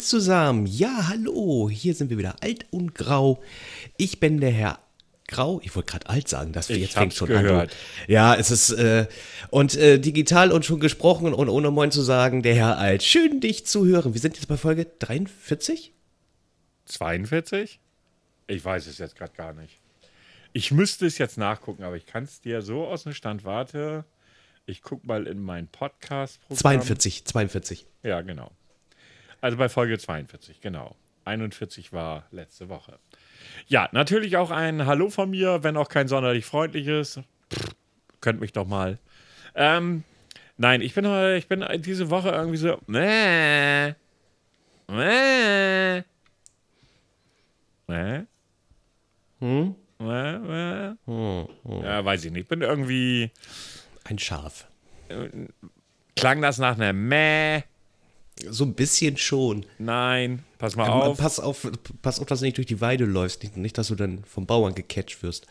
Moin zusammen. Ja, hallo. Hier sind wir wieder alt und grau. Ich bin der Herr Grau. Ich wollte gerade alt sagen, das jetzt fängt schon gehört. an. Ja, es ist äh, und äh, digital und schon gesprochen und ohne Moin zu sagen, der Herr Alt. Schön dich zu hören. Wir sind jetzt bei Folge 43. 42? Ich weiß es jetzt gerade gar nicht. Ich müsste es jetzt nachgucken, aber ich kann es dir so aus dem Stand. Warte, ich gucke mal in mein Podcast-Programm. 42, 42. Ja, genau. Also bei Folge 42, genau. 41 war letzte Woche. Ja, natürlich auch ein Hallo von mir, wenn auch kein sonderlich freundliches. Pff, könnt mich doch mal. Ähm, nein, ich bin, ich bin diese Woche irgendwie so. Mäh, mäh, mäh, Hm? mäh, mäh. Hm, hm. Ja, weiß ich nicht. Ich bin irgendwie. Ein Schaf. Klang das nach einer Mäh? So ein bisschen schon. Nein, pass mal auf. Pass auf, pass auf, dass du nicht durch die Weide läufst. Nicht, nicht dass du dann vom Bauern gecatcht wirst.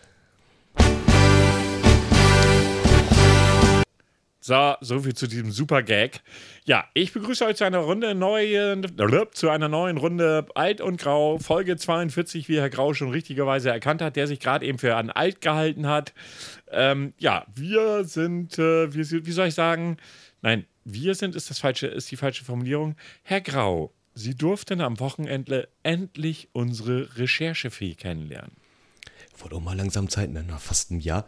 So, so viel zu diesem super Gag. Ja, ich begrüße euch zu einer Runde neuen, zu einer neuen Runde Alt und Grau, Folge 42, wie Herr Grau schon richtigerweise erkannt hat, der sich gerade eben für an alt gehalten hat. Ähm, ja, wir sind, äh, wir sind, wie soll ich sagen? Nein, wir sind ist das falsche, ist die falsche Formulierung. Herr Grau, Sie durften am Wochenende endlich unsere Recherchefee kennenlernen. Wurde auch mal langsam Zeit, ne? nach fast einem Jahr.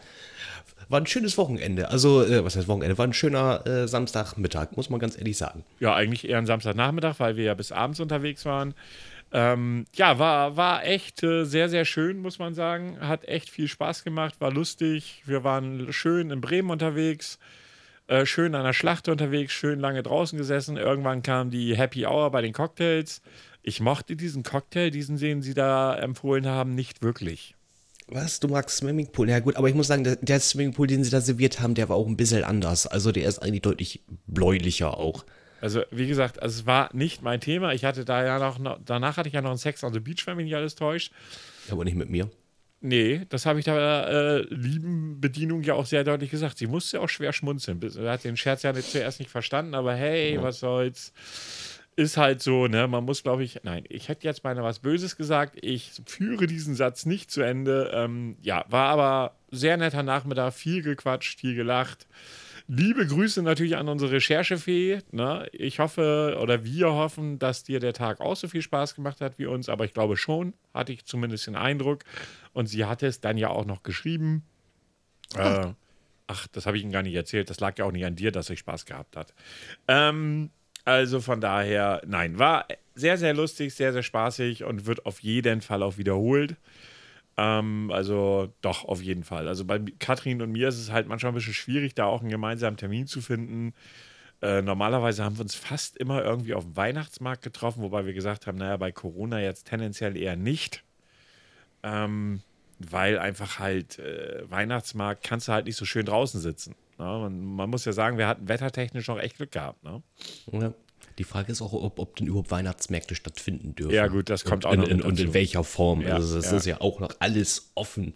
War ein schönes Wochenende. Also, äh, was heißt Wochenende? War ein schöner äh, Samstagmittag, muss man ganz ehrlich sagen. Ja, eigentlich eher ein Samstagnachmittag, weil wir ja bis abends unterwegs waren. Ähm, ja, war, war echt äh, sehr, sehr schön, muss man sagen. Hat echt viel Spaß gemacht, war lustig. Wir waren schön in Bremen unterwegs, äh, schön an der Schlacht unterwegs, schön lange draußen gesessen. Irgendwann kam die Happy Hour bei den Cocktails. Ich mochte diesen Cocktail, diesen, den sie da empfohlen haben, nicht wirklich. Was? Du magst Swimmingpool? Ja, gut, aber ich muss sagen, der, der Swimmingpool, den sie da serviert haben, der war auch ein bisschen anders. Also, der ist eigentlich deutlich bläulicher auch. Also, wie gesagt, also es war nicht mein Thema. Ich hatte da ja noch, noch danach hatte ich ja noch einen Sex on the Beach, wenn mich nicht alles täuscht. Aber nicht mit mir. Nee, das habe ich der äh, lieben Bedienung ja auch sehr deutlich gesagt. Sie musste auch schwer schmunzeln. Sie hat den Scherz ja nicht zuerst nicht verstanden, aber hey, was soll's. Ist halt so, ne? Man muss, glaube ich, nein, ich hätte jetzt beinahe was Böses gesagt. Ich führe diesen Satz nicht zu Ende. Ähm, ja, war aber sehr netter Nachmittag, viel gequatscht, viel gelacht. Liebe Grüße natürlich an unsere Recherchefee. Ne? Ich hoffe oder wir hoffen, dass dir der Tag auch so viel Spaß gemacht hat wie uns, aber ich glaube schon, hatte ich zumindest den Eindruck. Und sie hatte es dann ja auch noch geschrieben. Äh, ach, das habe ich Ihnen gar nicht erzählt. Das lag ja auch nicht an dir, dass sie Spaß gehabt hat. Ähm, also von daher, nein, war sehr, sehr lustig, sehr, sehr spaßig und wird auf jeden Fall auch wiederholt. Ähm, also doch, auf jeden Fall. Also bei Katrin und mir ist es halt manchmal ein bisschen schwierig, da auch einen gemeinsamen Termin zu finden. Äh, normalerweise haben wir uns fast immer irgendwie auf dem Weihnachtsmarkt getroffen, wobei wir gesagt haben, naja, bei Corona jetzt tendenziell eher nicht. Ähm, weil einfach halt äh, Weihnachtsmarkt kannst du halt nicht so schön draußen sitzen. Ne? Man, man muss ja sagen, wir hatten wettertechnisch noch echt Glück gehabt. Ne? Ja. Die Frage ist auch, ob, ob denn überhaupt Weihnachtsmärkte stattfinden dürfen. Ja, gut, das kommt und, auch noch in, in, mit Und in welcher Form. Ja, also, es ja. ist ja auch noch alles offen.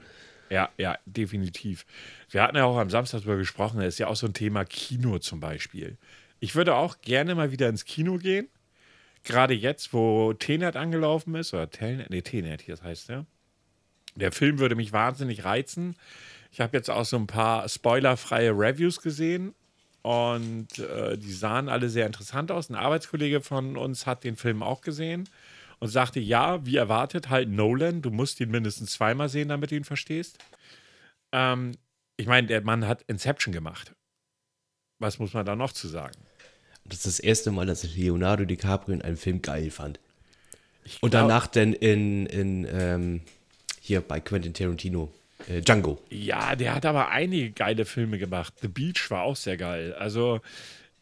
Ja, ja, definitiv. Wir hatten ja auch am Samstag darüber gesprochen, das ist ja auch so ein Thema Kino zum Beispiel. Ich würde auch gerne mal wieder ins Kino gehen. Gerade jetzt, wo Tenet angelaufen ist, oder Telnet, nee, Tenet, hier das heißt ja. Der Film würde mich wahnsinnig reizen. Ich habe jetzt auch so ein paar spoilerfreie Reviews gesehen und äh, die sahen alle sehr interessant aus. Ein Arbeitskollege von uns hat den Film auch gesehen und sagte, ja, wie erwartet, halt Nolan, du musst ihn mindestens zweimal sehen, damit du ihn verstehst. Ähm, ich meine, der Mann hat Inception gemacht. Was muss man da noch zu sagen? Das ist das erste Mal, dass ich Leonardo DiCaprio in einem Film geil fand. Ich Und glaub- danach dann in, in ähm, hier bei Quentin Tarantino, äh, Django. Ja, der hat aber einige geile Filme gemacht. The Beach war auch sehr geil. Also,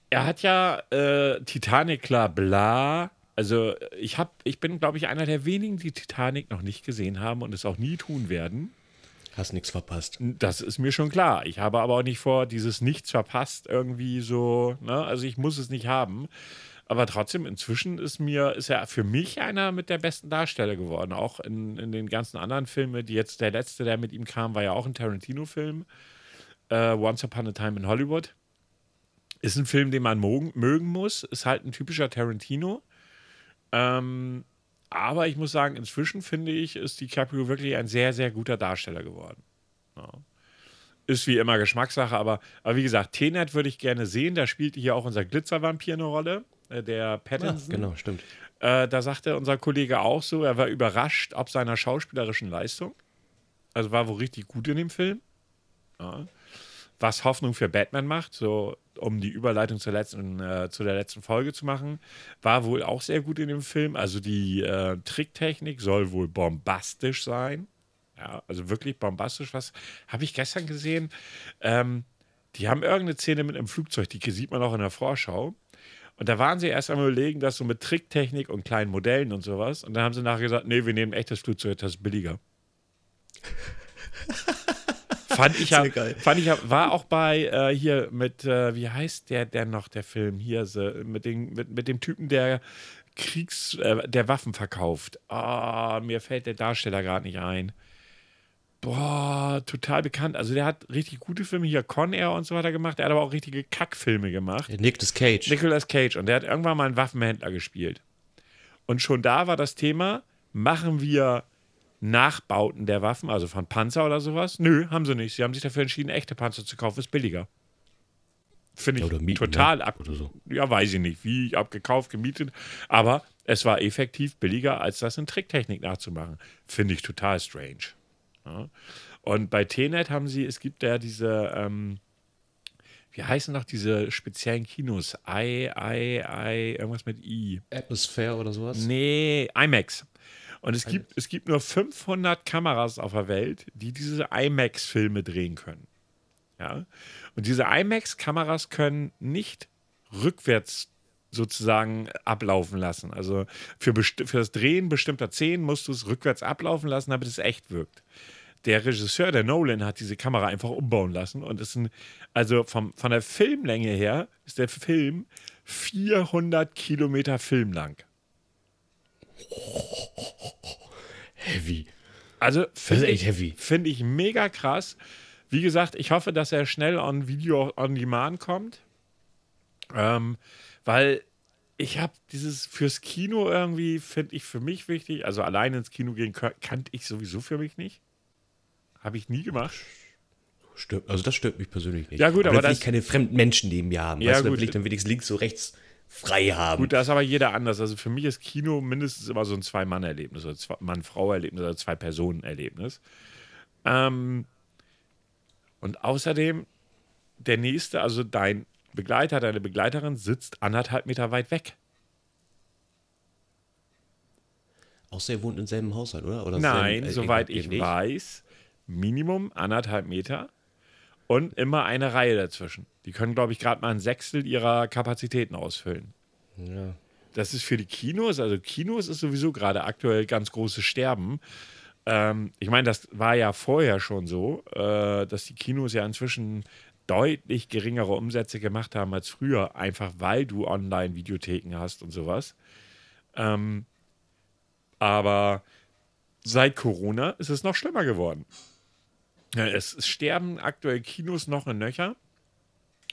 er hat ja äh, Titanic, klar, bla. Also, ich, hab, ich bin, glaube ich, einer der wenigen, die Titanic noch nicht gesehen haben und es auch nie tun werden. Hast nichts verpasst. Das ist mir schon klar. Ich habe aber auch nicht vor, dieses Nichts verpasst irgendwie so, ne? Also ich muss es nicht haben. Aber trotzdem, inzwischen ist mir, ist er für mich einer mit der besten Darsteller geworden. Auch in, in den ganzen anderen Filmen, die jetzt, der letzte, der mit ihm kam, war ja auch ein Tarantino-Film. Äh, Once Upon a Time in Hollywood. Ist ein Film, den man mögen muss. Ist halt ein typischer Tarantino. Ähm, aber ich muss sagen, inzwischen finde ich, ist DiCaprio wirklich ein sehr, sehr guter Darsteller geworden. Ja. Ist wie immer Geschmackssache, aber, aber wie gesagt, Tenet würde ich gerne sehen. Da spielt hier auch unser Glitzervampir eine Rolle, äh, der Pattinson. Ja, genau, stimmt. Äh, da sagte unser Kollege auch so, er war überrascht ob seiner schauspielerischen Leistung. Also war wohl richtig gut in dem Film. Ja. Was Hoffnung für Batman macht, so um die Überleitung zur letzten, äh, zu der letzten Folge zu machen, war wohl auch sehr gut in dem Film. Also die äh, Tricktechnik soll wohl bombastisch sein. Ja, also wirklich bombastisch. Was habe ich gestern gesehen? Ähm, die haben irgendeine Szene mit einem Flugzeug, die sieht man auch in der Vorschau. Und da waren sie erst einmal überlegen, das so mit Tricktechnik und kleinen Modellen und sowas. Und dann haben sie nachher gesagt, nee, wir nehmen echtes Flugzeug, das ist billiger. fand ich ja, fand ich ja, war auch bei äh, hier mit, äh, wie heißt der, der noch, der Film hier, so, mit, den, mit, mit dem Typen, der Kriegs, äh, der Waffen verkauft. Ah, mir fällt der Darsteller gerade nicht ein. Boah, total bekannt. Also der hat richtig gute Filme hier, Con Air und so weiter gemacht. Er hat aber auch richtige Kackfilme gemacht. Nicolas Cage. Nicolas Cage. Und der hat irgendwann mal einen Waffenhändler gespielt. Und schon da war das Thema, machen wir Nachbauten der Waffen, also von Panzer oder sowas? Nö, haben sie nicht. Sie haben sich dafür entschieden, echte Panzer zu kaufen, ist billiger. Finde ich ja, mieten, total ne? ab. So. Ja, weiß ich nicht, wie abgekauft, gemietet. Aber es war effektiv billiger, als das in Tricktechnik nachzumachen. Finde ich total strange. Ja. Und bei TNet haben sie, es gibt ja diese, ähm, wie heißen noch diese speziellen Kinos? I, I, I, irgendwas mit I. Atmosphere oder sowas? Nee, IMAX. Und es gibt, es gibt nur 500 Kameras auf der Welt, die diese IMAX-Filme drehen können. Ja? Und diese IMAX-Kameras können nicht rückwärts sozusagen ablaufen lassen. Also für, für das Drehen bestimmter Szenen musst du es rückwärts ablaufen lassen, damit es echt wirkt. Der Regisseur, der Nolan, hat diese Kamera einfach umbauen lassen und ist ein, also vom, von der Filmlänge her ist der Film 400 Kilometer Film lang. Heavy. Also finde ich. Find ich mega krass. Wie gesagt, ich hoffe, dass er schnell on Video on Demand kommt. Ähm, weil ich habe dieses fürs Kino irgendwie, finde ich für mich wichtig. Also allein ins Kino gehen kannte ich sowieso für mich nicht. Habe ich nie gemacht. Stört, also das stört mich persönlich nicht. Ja gut, aber, aber da will ich keine fremden Menschen neben mir haben. Ja, weißt gut. will ich dann wenigstens links so rechts frei haben. Gut, da ist aber jeder anders. Also für mich ist Kino mindestens immer so ein Zwei-Mann-Erlebnis oder Mann-Frau-Erlebnis oder Zwei-Personen-Erlebnis. Ähm, und außerdem, der nächste, also dein Begleiter, deine Begleiterin sitzt anderthalb Meter weit weg. Außer ihr wohnt im selben Haushalt, oder? oder Nein, selben, äh, soweit ich nicht. weiß, Minimum anderthalb Meter und immer eine Reihe dazwischen. Die können, glaube ich, gerade mal ein Sechstel ihrer Kapazitäten ausfüllen. Ja. Das ist für die Kinos, also Kinos ist sowieso gerade aktuell ganz großes Sterben. Ähm, ich meine, das war ja vorher schon so, äh, dass die Kinos ja inzwischen deutlich geringere Umsätze gemacht haben als früher, einfach weil du Online-Videotheken hast und sowas. Ähm, aber seit Corona ist es noch schlimmer geworden. Es sterben aktuell Kinos noch in Nöcher.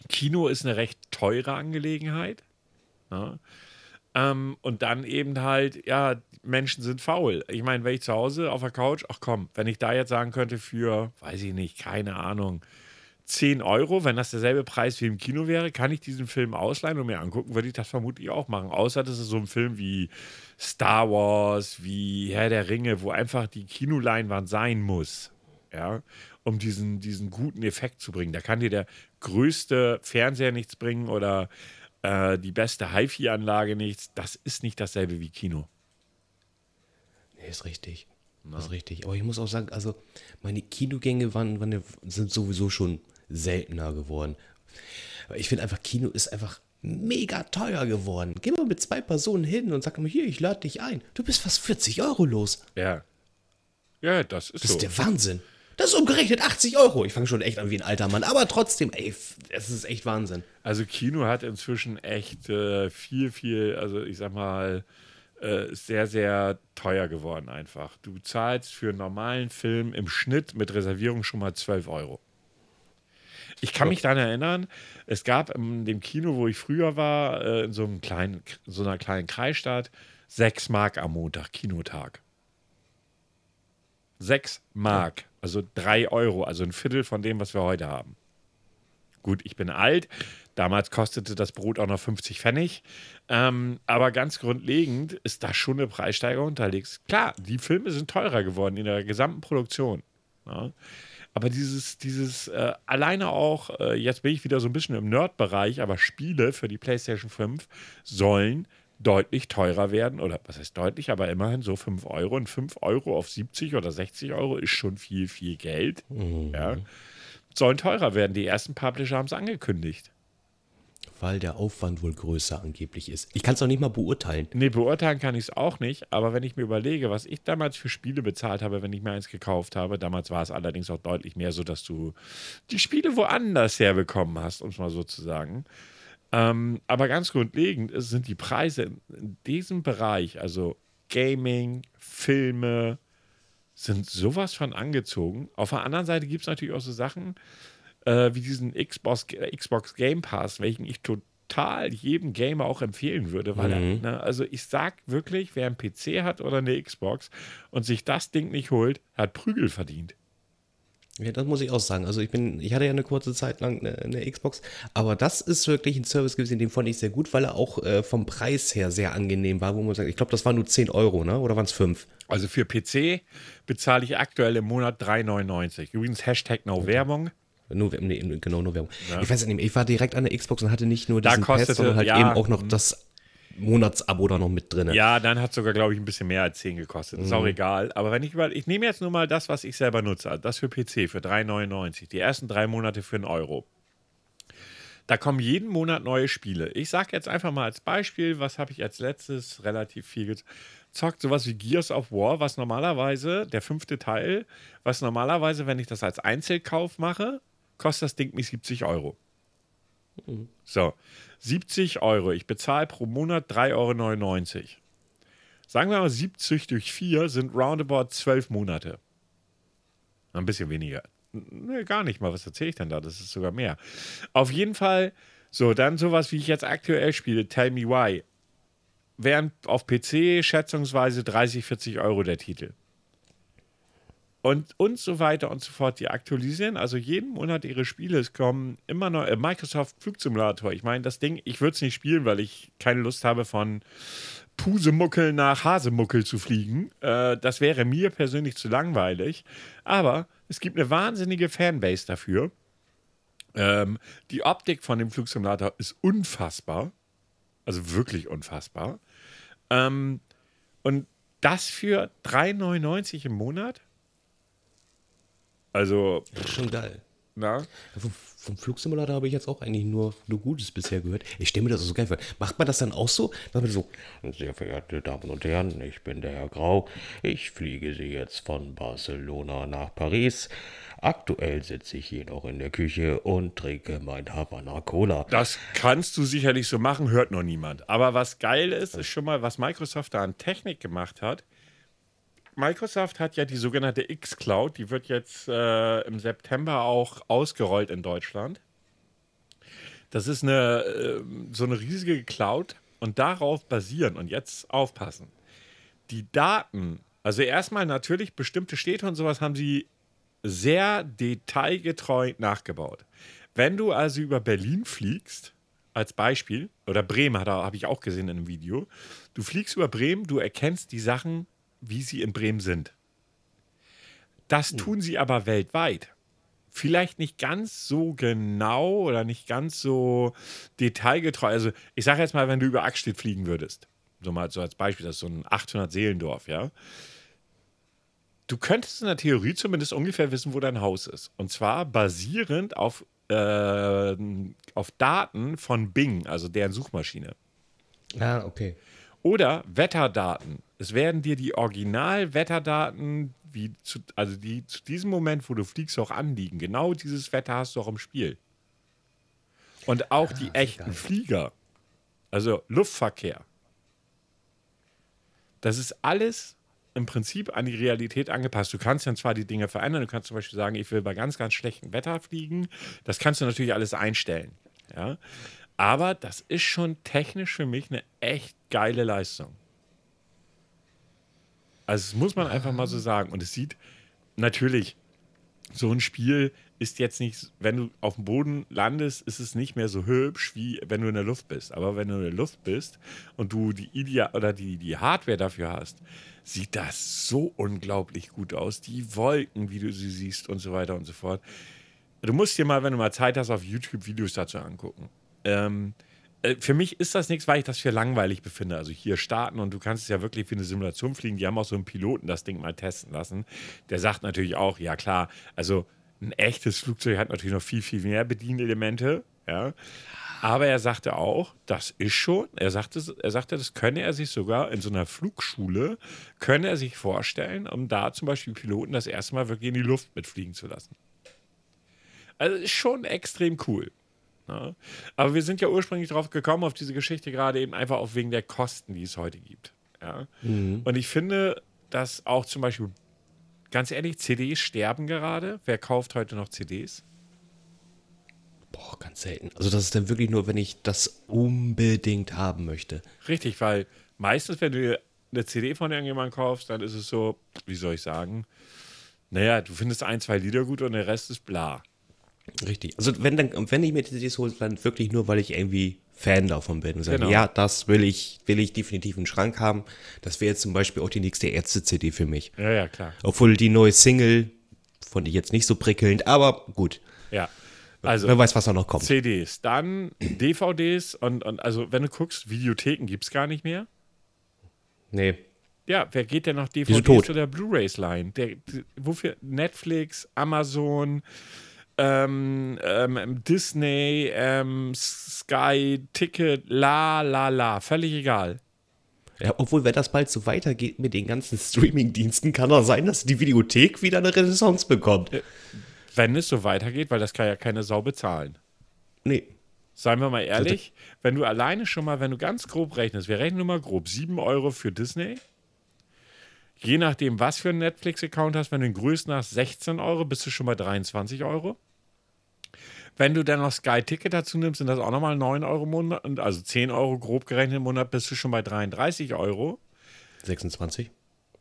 Kino ist eine recht teure Angelegenheit. Ja. Ähm, und dann eben halt, ja, Menschen sind faul. Ich meine, wenn ich zu Hause auf der Couch, ach komm, wenn ich da jetzt sagen könnte für, weiß ich nicht, keine Ahnung, 10 Euro, wenn das derselbe Preis wie im Kino wäre, kann ich diesen Film ausleihen und mir angucken, würde ich das vermutlich auch machen. Außer das ist so ein Film wie Star Wars, wie Herr der Ringe, wo einfach die Kinoleinwand sein muss. Ja, um diesen, diesen guten Effekt zu bringen. Da kann dir der größte Fernseher nichts bringen oder äh, die beste HiFi-Anlage nichts. Das ist nicht dasselbe wie Kino. Nee, ist richtig. Na. Das ist richtig. Aber ich muss auch sagen, also meine Kinogänge waren, waren, sind sowieso schon seltener geworden. Ich finde einfach, Kino ist einfach mega teuer geworden. Geh mal mit zwei Personen hin und sag mal, hier, ich lade dich ein. Du bist fast 40 Euro los. Ja. Ja, das ist das so. ist der Wahnsinn. Das ist umgerechnet 80 Euro. Ich fange schon echt an wie ein alter Mann. Aber trotzdem, ey, es ist echt Wahnsinn. Also Kino hat inzwischen echt äh, viel, viel, also ich sag mal, äh, sehr, sehr teuer geworden einfach. Du zahlst für einen normalen Film im Schnitt mit Reservierung schon mal 12 Euro. Ich kann mich daran erinnern, es gab in dem Kino, wo ich früher war, äh, in so, einem kleinen, so einer kleinen Kreisstadt, 6 Mark am Montag, Kinotag. 6 Mark, also 3 Euro, also ein Viertel von dem, was wir heute haben. Gut, ich bin alt. Damals kostete das Brot auch noch 50 Pfennig. Ähm, aber ganz grundlegend ist da schon eine Preissteigerung unterwegs. Klar, die Filme sind teurer geworden in der gesamten Produktion. Ja. Aber dieses, dieses äh, alleine auch, äh, jetzt bin ich wieder so ein bisschen im Nerd-Bereich, aber Spiele für die PlayStation 5 sollen deutlich teurer werden. Oder was heißt deutlich, aber immerhin so 5 Euro. Und 5 Euro auf 70 oder 60 Euro ist schon viel, viel Geld. Mhm. Ja. Sollen teurer werden. Die ersten Publisher haben es angekündigt weil der Aufwand wohl größer angeblich ist. Ich kann es auch nicht mal beurteilen. Nee, beurteilen kann ich es auch nicht. Aber wenn ich mir überlege, was ich damals für Spiele bezahlt habe, wenn ich mir eins gekauft habe, damals war es allerdings auch deutlich mehr so, dass du die Spiele woanders herbekommen hast, um es mal so zu sagen. Ähm, aber ganz grundlegend sind die Preise in diesem Bereich, also Gaming, Filme, sind sowas von angezogen. Auf der anderen Seite gibt es natürlich auch so Sachen, äh, wie diesen Xbox, Xbox Game Pass, welchen ich total jedem Gamer auch empfehlen würde, weil mhm. er, ne, also ich sag wirklich, wer einen PC hat oder eine Xbox und sich das Ding nicht holt, hat Prügel verdient. Ja, das muss ich auch sagen. Also ich bin, ich hatte ja eine kurze Zeit lang eine, eine Xbox, aber das ist wirklich ein Service gewesen, den fand ich sehr gut, weil er auch äh, vom Preis her sehr angenehm war, wo man sagt, ich glaube, das waren nur 10 Euro, ne? Oder waren es 5? Also für PC bezahle ich aktuell im Monat 3,99. Übrigens Hashtag No Werbung. Nur, nee, genau, nur Werbung. Ja. Ich weiß nicht, ich war direkt an der Xbox und hatte nicht nur diesen kostete, Pass, sondern halt ja, eben auch noch das Monatsabo da noch mit drin. Ja, dann hat es sogar, glaube ich, ein bisschen mehr als 10 gekostet. Ist mhm. auch egal. Aber wenn ich über, ich nehme jetzt nur mal das, was ich selber nutze. Also das für PC für 3,99. Die ersten drei Monate für einen Euro. Da kommen jeden Monat neue Spiele. Ich sage jetzt einfach mal als Beispiel, was habe ich als letztes relativ viel gezockt? Sowas wie Gears of War, was normalerweise, der fünfte Teil, was normalerweise, wenn ich das als Einzelkauf mache, kostet das Ding mich 70 Euro. Mhm. So, 70 Euro. Ich bezahle pro Monat 3,99 Euro. Sagen wir mal, 70 durch 4 sind roundabout 12 Monate. Ein bisschen weniger. Nee, gar nicht mal. Was erzähle ich denn da? Das ist sogar mehr. Auf jeden Fall, so, dann sowas, wie ich jetzt aktuell spiele, Tell Me Why. Während auf PC schätzungsweise 30, 40 Euro der Titel und, und so weiter und so fort. Die aktualisieren also jeden Monat ihre Spiele. Es kommen immer noch äh, Microsoft Flugsimulator. Ich meine, das Ding, ich würde es nicht spielen, weil ich keine Lust habe, von Pusemuckel nach Hasemuckel zu fliegen. Äh, das wäre mir persönlich zu langweilig. Aber es gibt eine wahnsinnige Fanbase dafür. Ähm, die Optik von dem Flugsimulator ist unfassbar. Also wirklich unfassbar. Ähm, und das für 3,99 im Monat? Also. Das ist schon geil. Na? Vom, vom Flugsimulator habe ich jetzt auch eigentlich nur, nur Gutes bisher gehört. Ich stelle mir das so geil vor. Macht man das dann auch so? Macht man so, sehr verehrte Damen und Herren, ich bin der Herr Grau. Ich fliege Sie jetzt von Barcelona nach Paris. Aktuell sitze ich hier noch in der Küche und trinke mein Havana Cola. Das kannst du sicherlich so machen, hört noch niemand. Aber was geil ist, ist schon mal, was Microsoft da an Technik gemacht hat Microsoft hat ja die sogenannte X-Cloud, die wird jetzt äh, im September auch ausgerollt in Deutschland. Das ist eine, äh, so eine riesige Cloud und darauf basieren, und jetzt aufpassen, die Daten, also erstmal natürlich bestimmte Städte und sowas haben sie sehr detailgetreu nachgebaut. Wenn du also über Berlin fliegst, als Beispiel, oder Bremen habe ich auch gesehen in einem Video, du fliegst über Bremen, du erkennst die Sachen wie sie in Bremen sind. Das hm. tun sie aber weltweit. Vielleicht nicht ganz so genau oder nicht ganz so detailgetreu. Also, ich sage jetzt mal, wenn du über Axstedt fliegen würdest, so mal so als Beispiel, das ist so ein 800-Seelendorf, ja. Du könntest in der Theorie zumindest ungefähr wissen, wo dein Haus ist. Und zwar basierend auf, äh, auf Daten von Bing, also deren Suchmaschine. Ah, okay. Oder Wetterdaten. Es werden dir die Original-Wetterdaten, wie zu, also die zu diesem Moment, wo du fliegst, auch anliegen. Genau dieses Wetter hast du auch im Spiel. Und auch ah, die echten. Flieger. Also Luftverkehr. Das ist alles im Prinzip an die Realität angepasst. Du kannst dann zwar die Dinge verändern, du kannst zum Beispiel sagen, ich will bei ganz, ganz schlechtem Wetter fliegen. Das kannst du natürlich alles einstellen. Ja? Aber das ist schon technisch für mich eine echt geile Leistung. Also das muss man einfach mal so sagen. Und es sieht natürlich, so ein Spiel ist jetzt nicht, wenn du auf dem Boden landest, ist es nicht mehr so hübsch, wie wenn du in der Luft bist. Aber wenn du in der Luft bist und du die Idea oder die, die Hardware dafür hast, sieht das so unglaublich gut aus. Die Wolken, wie du sie siehst und so weiter und so fort. Du musst dir mal, wenn du mal Zeit hast, auf YouTube Videos dazu angucken. Ähm, äh, für mich ist das nichts, weil ich das für langweilig befinde. Also hier starten und du kannst es ja wirklich wie eine Simulation fliegen. Die haben auch so einen Piloten das Ding mal testen lassen. Der sagt natürlich auch, ja klar, also ein echtes Flugzeug hat natürlich noch viel, viel mehr Bedienelemente. Ja. Aber er sagte auch, das ist schon, er sagte, er sagte, das könne er sich sogar in so einer Flugschule, könne er sich vorstellen, um da zum Beispiel Piloten das erste Mal wirklich in die Luft mitfliegen zu lassen. Also ist schon extrem cool. Ja. Aber wir sind ja ursprünglich drauf gekommen, auf diese Geschichte gerade eben einfach auch wegen der Kosten, die es heute gibt. Ja. Mhm. Und ich finde, dass auch zum Beispiel, ganz ehrlich, CDs sterben gerade. Wer kauft heute noch CDs? Boah, ganz selten. Also das ist dann wirklich nur, wenn ich das unbedingt haben möchte. Richtig, weil meistens, wenn du eine CD von irgendjemandem kaufst, dann ist es so, wie soll ich sagen, naja, du findest ein, zwei Lieder gut und der Rest ist bla. Richtig. Also wenn, dann, wenn ich mir die CDs hole, dann wirklich nur, weil ich irgendwie Fan davon bin und sage, genau. ja, das will ich, will ich definitiv im Schrank haben. Das wäre jetzt zum Beispiel auch die nächste Ärzte-CD für mich. Ja, ja, klar. Obwohl die neue Single, fand ich jetzt nicht so prickelnd, aber gut. Ja. Also, Wer weiß, was da noch kommt. CDs, dann DVDs und, und also wenn du guckst, Videotheken gibt es gar nicht mehr. Nee. Ja, wer geht denn noch DVDs oder Blu-rays leihen? Der, wofür? Netflix, Amazon, ähm, ähm, Disney, ähm, Sky, Ticket, la, la, la. Völlig egal. Ja, obwohl, wenn das bald so weitergeht mit den ganzen Streaming-Diensten, kann doch sein, dass die Videothek wieder eine Renaissance bekommt. Äh, wenn es so weitergeht, weil das kann ja keine Sau bezahlen. Nee. Seien wir mal ehrlich, wenn du alleine schon mal, wenn du ganz grob rechnest, wir rechnen nur mal grob, 7 Euro für Disney, je nachdem, was für einen Netflix-Account hast, wenn du den größten hast, 16 Euro, bist du schon bei 23 Euro. Wenn du dann noch Sky Ticket dazu nimmst, sind das auch nochmal 9 Euro im Monat, also 10 Euro grob gerechnet im Monat, bist du schon bei 33 Euro. 26?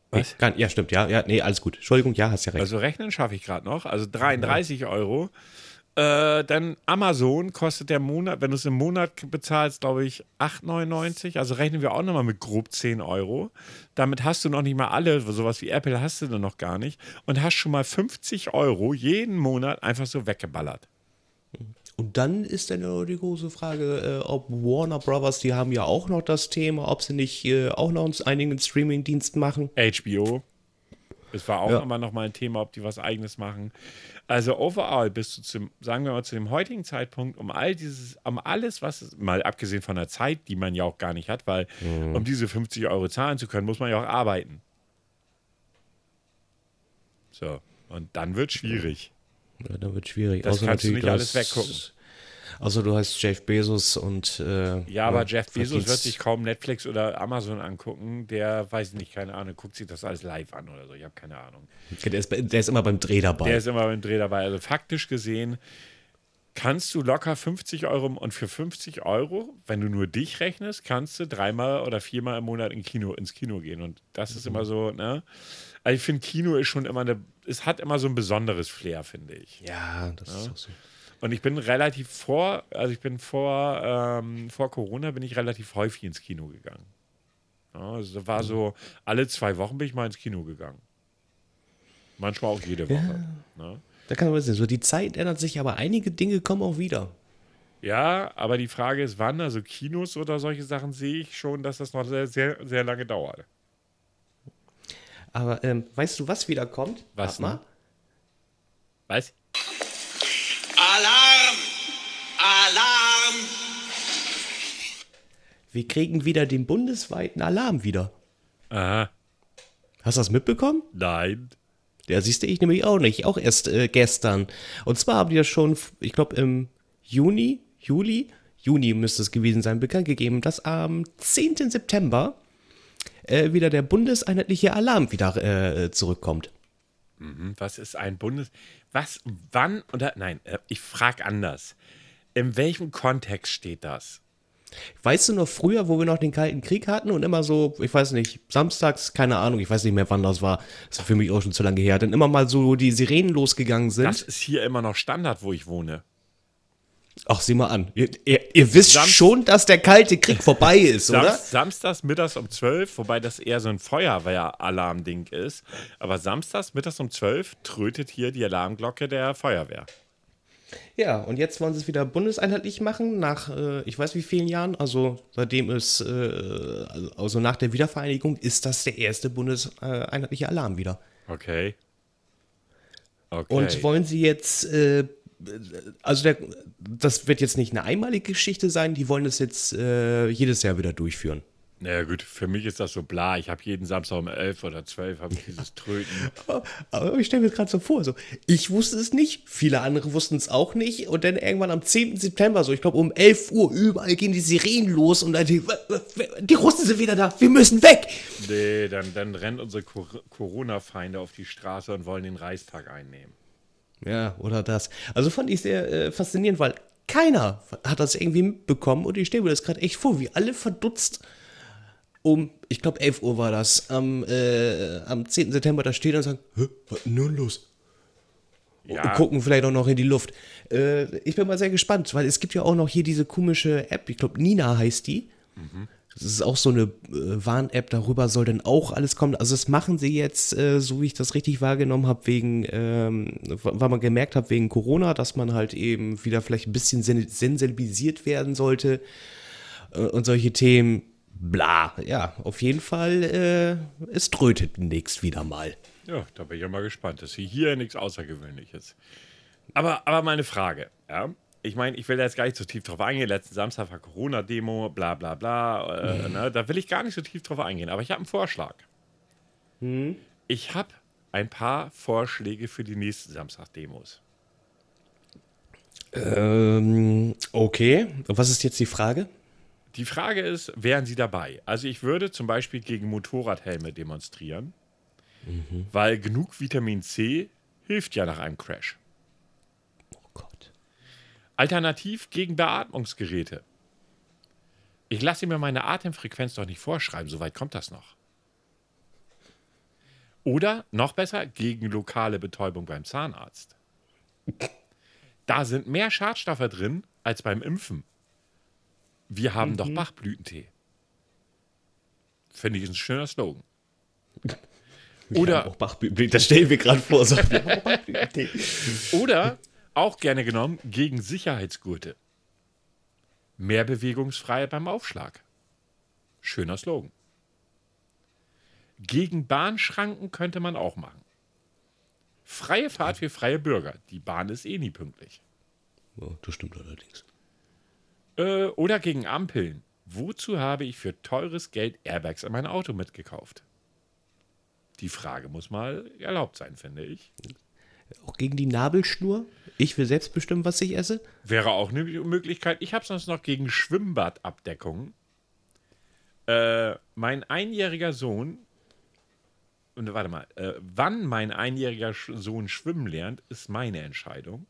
Was? Nee, ja, stimmt, ja, ja, nee, alles gut. Entschuldigung, ja, hast ja recht. Also rechnen schaffe ich gerade noch. Also 33 ja. Euro. Äh, dann Amazon kostet der Monat, wenn du es im Monat bezahlst, glaube ich, 8,99. Also rechnen wir auch nochmal mit grob 10 Euro. Damit hast du noch nicht mal alle, sowas wie Apple hast du dann noch gar nicht. Und hast schon mal 50 Euro jeden Monat einfach so weggeballert. Und dann ist dann die große Frage, äh, ob Warner Brothers, die haben ja auch noch das Thema, ob sie nicht äh, auch noch uns einigen Streaming-Diensten machen. HBO. Es war auch ja. immer noch mal ein Thema, ob die was eigenes machen. Also overall bist du zum, sagen wir mal, zu dem heutigen Zeitpunkt, um all dieses, um alles, was, mal abgesehen von der Zeit, die man ja auch gar nicht hat, weil mhm. um diese 50 Euro zahlen zu können, muss man ja auch arbeiten. So, und dann wird schwierig. Ja, dann wird schwierig. Das Außer kannst du nicht alles weggucken. Also du heißt Jeff Bezos und äh, Ja, aber Jeff Bezos wird sich kaum Netflix oder Amazon angucken. Der weiß nicht, keine Ahnung, guckt sich das alles live an oder so. Ich habe keine Ahnung. Der ist, der ist immer beim Dreh dabei. Der ist immer beim Dreh dabei. Also faktisch gesehen kannst du locker 50 Euro und für 50 Euro, wenn du nur dich rechnest, kannst du dreimal oder viermal im Monat in Kino, ins Kino gehen. Und das ist mhm. immer so, ne? Also ich finde, Kino ist schon immer eine, es hat immer so ein besonderes Flair, finde ich. Ja, das ja? ist auch so. Und ich bin relativ vor, also ich bin vor, ähm, vor Corona bin ich relativ häufig ins Kino gegangen. Ja, also war so, alle zwei Wochen bin ich mal ins Kino gegangen. Manchmal auch jede Woche. Ja. Ne? Da kann man sehen, so die Zeit ändert sich, aber einige Dinge kommen auch wieder. Ja, aber die Frage ist, wann, also Kinos oder solche Sachen sehe ich schon, dass das noch sehr, sehr, sehr lange dauert. Aber ähm, weißt du, was wieder kommt? Was? Ne? Was? Alarm! Alarm! Wir kriegen wieder den bundesweiten Alarm wieder. Aha. Hast du das mitbekommen? Nein. Der siehst du ich nämlich auch nicht, auch erst äh, gestern. Und zwar haben die ja schon, ich glaube im Juni, Juli, Juni müsste es gewesen sein, bekannt gegeben, dass am 10. September äh, wieder der bundeseinheitliche Alarm wieder äh, zurückkommt. Mhm, was ist ein Bundes... Was, wann oder... Nein, äh, ich frage anders. In welchem Kontext steht das? Weißt du noch früher, wo wir noch den Kalten Krieg hatten und immer so, ich weiß nicht, samstags, keine Ahnung, ich weiß nicht mehr, wann das war, das ist für mich auch schon zu lange her, dann immer mal so die Sirenen losgegangen sind. Das ist hier immer noch Standard, wo ich wohne. Ach, sieh mal an. Ihr, ihr, ihr wisst Sam- schon, dass der Kalte Krieg vorbei ist, oder? Sam samstags mittags um 12, wobei das eher so ein Feuerwehralarm-Ding ist. Aber samstags mittags um 12 trötet hier die Alarmglocke der Feuerwehr. Ja, und jetzt wollen sie es wieder bundeseinheitlich machen, nach äh, ich weiß wie vielen Jahren. Also seitdem es, äh, also nach der Wiedervereinigung, ist das der erste bundeseinheitliche Alarm wieder. Okay. Okay. Und wollen sie jetzt, äh, also der, das wird jetzt nicht eine einmalige Geschichte sein, die wollen es jetzt äh, jedes Jahr wieder durchführen. naja, gut, für mich ist das so bla. Ich habe jeden Samstag um 11 oder 12 habe ich dieses Tröten. Aber ich stelle mir gerade so vor, so, ich wusste es nicht, viele andere wussten es auch nicht und dann irgendwann am 10. September, so ich glaube um 11 Uhr, überall gehen die Sirenen los und dann die, die Russen sind wieder da, wir müssen weg. Nee, dann, dann rennen unsere Cor- Corona-Feinde auf die Straße und wollen den Reichstag einnehmen. Ja, oder das. Also fand ich sehr äh, faszinierend, weil keiner hat das irgendwie mitbekommen und ich stelle mir das gerade echt vor, wie alle verdutzt um, ich glaube 11 Uhr war das, am, äh, am 10. September da stehen und sagen, Hä, was ist denn nun los? Ja. Und gucken vielleicht auch noch in die Luft. Äh, ich bin mal sehr gespannt, weil es gibt ja auch noch hier diese komische App, ich glaube Nina heißt die. Das ist auch so eine äh, Warn-App, darüber soll dann auch alles kommen. Also das machen sie jetzt, äh, so wie ich das richtig wahrgenommen habe, wegen, ähm, weil man gemerkt hat, wegen Corona, dass man halt eben wieder vielleicht ein bisschen sen sensibilisiert werden sollte äh, und solche Themen. Bla, ja, auf jeden Fall, äh, es trötet demnächst wieder mal. Ja, da bin ich ja mal gespannt. Das ist hier nichts Außergewöhnliches. Aber, aber meine Frage, ja. Ich meine, ich will da jetzt gar nicht so tief drauf eingehen. Letzten Samstag war Corona-Demo, bla bla bla. Äh, ne? Da will ich gar nicht so tief drauf eingehen. Aber ich habe einen Vorschlag. Ich habe ein paar Vorschläge für die nächsten Samstag-Demos. Ähm, okay. Und was ist jetzt die Frage? Die Frage ist, wären Sie dabei? Also ich würde zum Beispiel gegen Motorradhelme demonstrieren, weil genug Vitamin C hilft ja nach einem Crash. Alternativ gegen Beatmungsgeräte. Ich lasse mir meine Atemfrequenz doch nicht vorschreiben, soweit kommt das noch. Oder noch besser, gegen lokale Betäubung beim Zahnarzt. Da sind mehr Schadstoffe drin als beim Impfen. Wir haben doch Bachblütentee. Finde ich ein schöner Slogan. Oder, Auch Bachblüten, das stellen wir gerade vor. So. Wir Bachblütentee. Oder auch gerne genommen gegen Sicherheitsgurte. Mehr Bewegungsfreiheit beim Aufschlag. Schöner Slogan. Gegen Bahnschranken könnte man auch machen. Freie Fahrt für freie Bürger. Die Bahn ist eh nie pünktlich. Ja, das stimmt allerdings. Äh, oder gegen Ampeln. Wozu habe ich für teures Geld Airbags in mein Auto mitgekauft? Die Frage muss mal erlaubt sein, finde ich. Auch gegen die Nabelschnur? Ich will selbst bestimmen, was ich esse? Wäre auch eine Möglichkeit. Ich habe sonst noch gegen Schwimmbadabdeckung. Äh, mein einjähriger Sohn, und warte mal, äh, wann mein einjähriger Sohn schwimmen lernt, ist meine Entscheidung.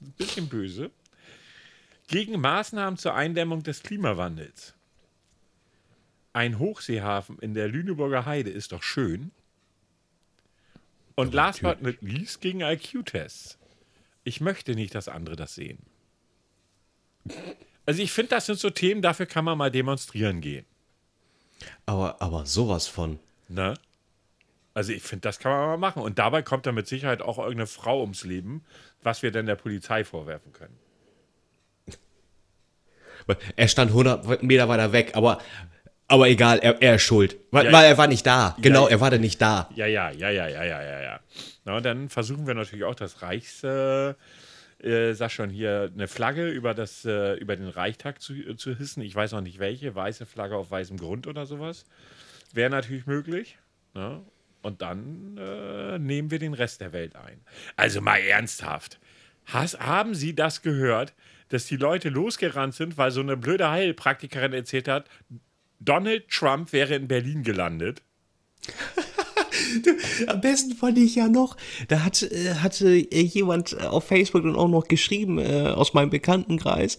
Ein bisschen böse. Gegen Maßnahmen zur Eindämmung des Klimawandels. Ein Hochseehafen in der Lüneburger Heide ist doch schön. Und last but not least gegen IQ-Tests. Ich möchte nicht, dass andere das sehen. Also ich finde, das sind so Themen, dafür kann man mal demonstrieren gehen. Aber, aber sowas von. Ne? Also ich finde, das kann man mal machen. Und dabei kommt dann mit Sicherheit auch irgendeine Frau ums Leben, was wir denn der Polizei vorwerfen können. Er stand 100 Meter weiter weg, aber, aber egal, er, er ist schuld. Weil, Ja, weil er war nicht da. Genau, ja. er war da nicht da. Ja, ja, ja, ja, ja, ja, ja, ja. Na, und dann versuchen wir natürlich auch das Reichs, äh, äh, sag schon hier, eine Flagge über, das, äh, über den Reichstag zu, zu hissen. Ich weiß noch nicht welche, weiße Flagge auf weißem Grund oder sowas. Wäre natürlich möglich. Ne? Und dann äh, nehmen wir den Rest der Welt ein. Also mal ernsthaft. Has, haben Sie das gehört, dass die Leute losgerannt sind, weil so eine blöde Heilpraktikerin erzählt hat, Donald Trump wäre in Berlin gelandet? Am besten fand ich ja noch, da hat, äh, hatte jemand auf Facebook dann auch noch geschrieben, äh, aus meinem Bekanntenkreis,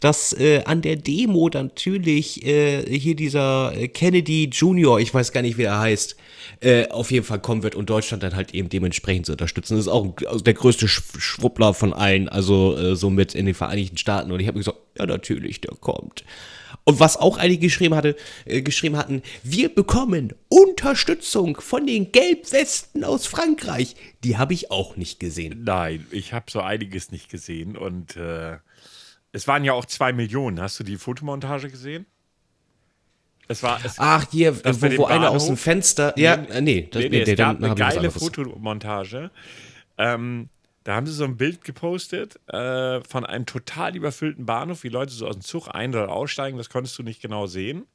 dass äh, an der Demo natürlich hier dieser Kennedy Junior, ich weiß gar nicht, wie er heißt, auf jeden Fall kommen wird und Deutschland dann halt eben dementsprechend zu unterstützen. Das ist auch also der größte Sch Schwuppler von allen, also äh, somit in den Vereinigten Staaten. Und ich habe gesagt, ja natürlich, der kommt. Und was auch einige geschrieben, hatte, äh, geschrieben hatten, wir bekommen Unterstützung von den Gelbwesten aus Frankreich. Die habe ich auch nicht gesehen. Nein, ich habe so einiges nicht gesehen und äh, es waren ja auch zwei Millionen. Hast du die Fotomontage gesehen? Es war, es, Ach, hier, wo, wo einer aus dem? Fenster. Ja, äh, nee, das, nee, nee, nee, es gab eine geile. Fotomontage. Ähm, da haben sie so ein Bild gepostet äh, von einem total überfüllten Bahnhof, wie Leute so aus dem Zug ein- oder aussteigen, das konntest du nicht genau sehen.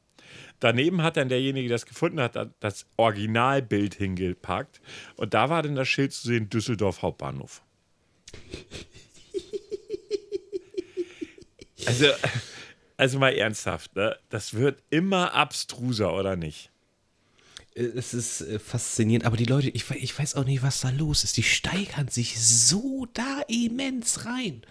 Daneben hat dann derjenige, der das gefunden hat, das Originalbild hingepackt. Und da war dann das Schild zu sehen: Düsseldorf Hauptbahnhof. Also, also mal ernsthaft, ne? das wird immer abstruser, oder nicht? Es ist äh, faszinierend, aber die Leute, ich, ich weiß auch nicht, was da los ist. Die steigern sich so da immens rein.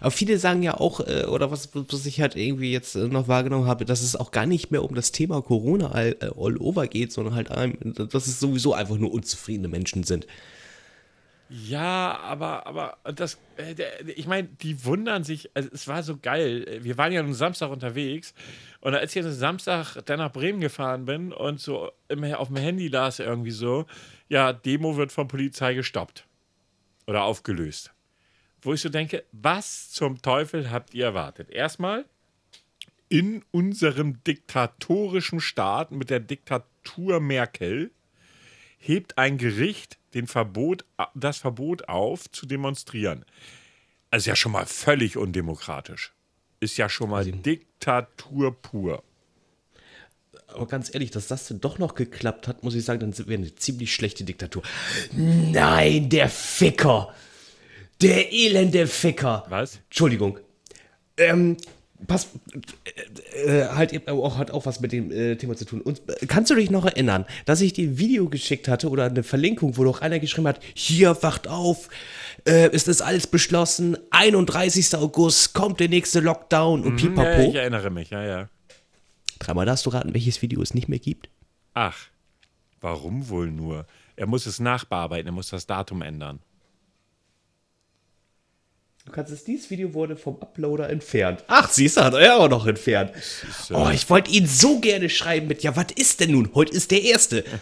Aber viele sagen ja auch, äh, oder was, was ich halt irgendwie jetzt äh, noch wahrgenommen habe, dass es auch gar nicht mehr um das Thema Corona all, all over geht, sondern halt, einem, dass es sowieso einfach nur unzufriedene Menschen sind. Ja, aber, aber das, äh, ich meine, die wundern sich, also es war so geil. Wir waren ja am Samstag unterwegs und als ich am Samstag dann nach Bremen gefahren bin und so im, auf dem Handy las irgendwie so, ja, Demo wird von Polizei gestoppt oder aufgelöst. Wo ich so denke, was zum Teufel habt ihr erwartet? Erstmal, in unserem diktatorischen Staat mit der Diktatur Merkel hebt ein Gericht den Verbot, das Verbot auf, zu demonstrieren. Also ja schon mal völlig undemokratisch. Ist ja schon mal Diktatur pur. Aber ganz ehrlich, dass das denn doch noch geklappt hat, muss ich sagen, dann sind wir eine ziemlich schlechte Diktatur. Nein, der Ficker! Der elende Ficker! Was? Entschuldigung. Ähm, pass, äh, äh, halt eben auch, hat auch was mit dem äh, Thema zu tun. Und äh, kannst du dich noch erinnern, dass ich dir ein Video geschickt hatte oder eine Verlinkung, wo doch einer geschrieben hat, hier, wacht auf, äh, es ist alles beschlossen, 31. August kommt der nächste Lockdown und Ja, pipapo. ich erinnere mich, ja, ja. Dreimal darfst du raten, welches Video es nicht mehr gibt. Ach, warum wohl nur? Er muss es nachbearbeiten, er muss das Datum ändern. Du kannst es, dieses Video wurde vom Uploader entfernt. Ach, siehst du, hat er auch noch entfernt. Oh, ich wollte ihn so gerne schreiben mit, ja, was ist denn nun? Heute ist der Erste.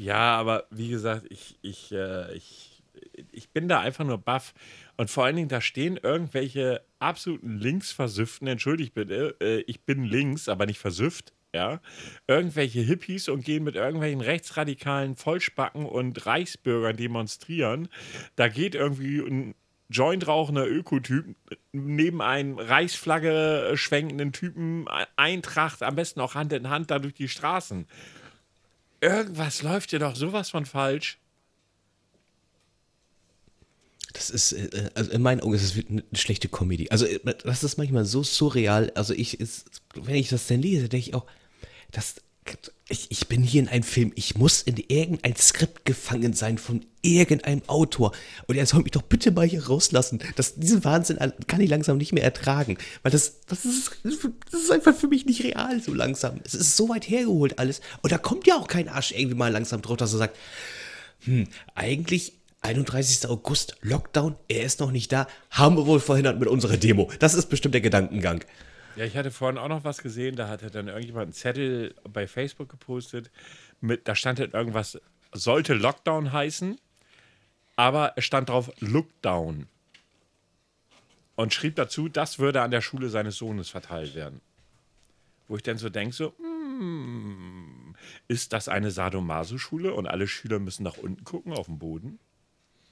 Ja, aber wie gesagt, ich, ich, äh, ich, ich bin da einfach nur baff. Und vor allen Dingen, da stehen irgendwelche absoluten Linksversüften, entschuldigt bitte, äh, ich bin links, aber nicht versüfft, ja. Irgendwelche Hippies und gehen mit irgendwelchen rechtsradikalen Vollspacken und Reichsbürgern demonstrieren. Da geht irgendwie ein Joint rauchender Ökotyp neben einem Reichsflagge schwenkenden Typen Eintracht, am besten auch Hand in Hand da durch die Straßen. Irgendwas läuft dir doch sowas von falsch. Das ist, äh, also in meinen Augen ist es eine schlechte Comedy. Also, äh, das ist manchmal so surreal. Also, ich, ist, wenn ich das dann lese, denke ich auch, das, ich, ich bin hier in einem Film. Ich muss in irgendein Skript gefangen sein von irgendeinem Autor. Und er soll mich doch bitte mal hier rauslassen. Das, diesen Wahnsinn kann ich langsam nicht mehr ertragen. Weil das, das, ist, das ist einfach für mich nicht real so langsam. Es ist so weit hergeholt alles. Und da kommt ja auch kein Arsch irgendwie mal langsam drauf, dass er sagt, hm, eigentlich 31. August, Lockdown, er ist noch nicht da, haben wir wohl verhindert mit unserer Demo. Das ist bestimmt der Gedankengang. Ja, ich hatte vorhin auch noch was gesehen, da hatte dann irgendjemand einen Zettel bei Facebook gepostet, mit, da stand dann irgendwas, sollte Lockdown heißen, aber es stand drauf Lookdown. Und schrieb dazu, das würde an der Schule seines Sohnes verteilt werden. Wo ich dann so denke, so, hm, ist das eine Sadomaso-Schule und alle Schüler müssen nach unten gucken auf den Boden?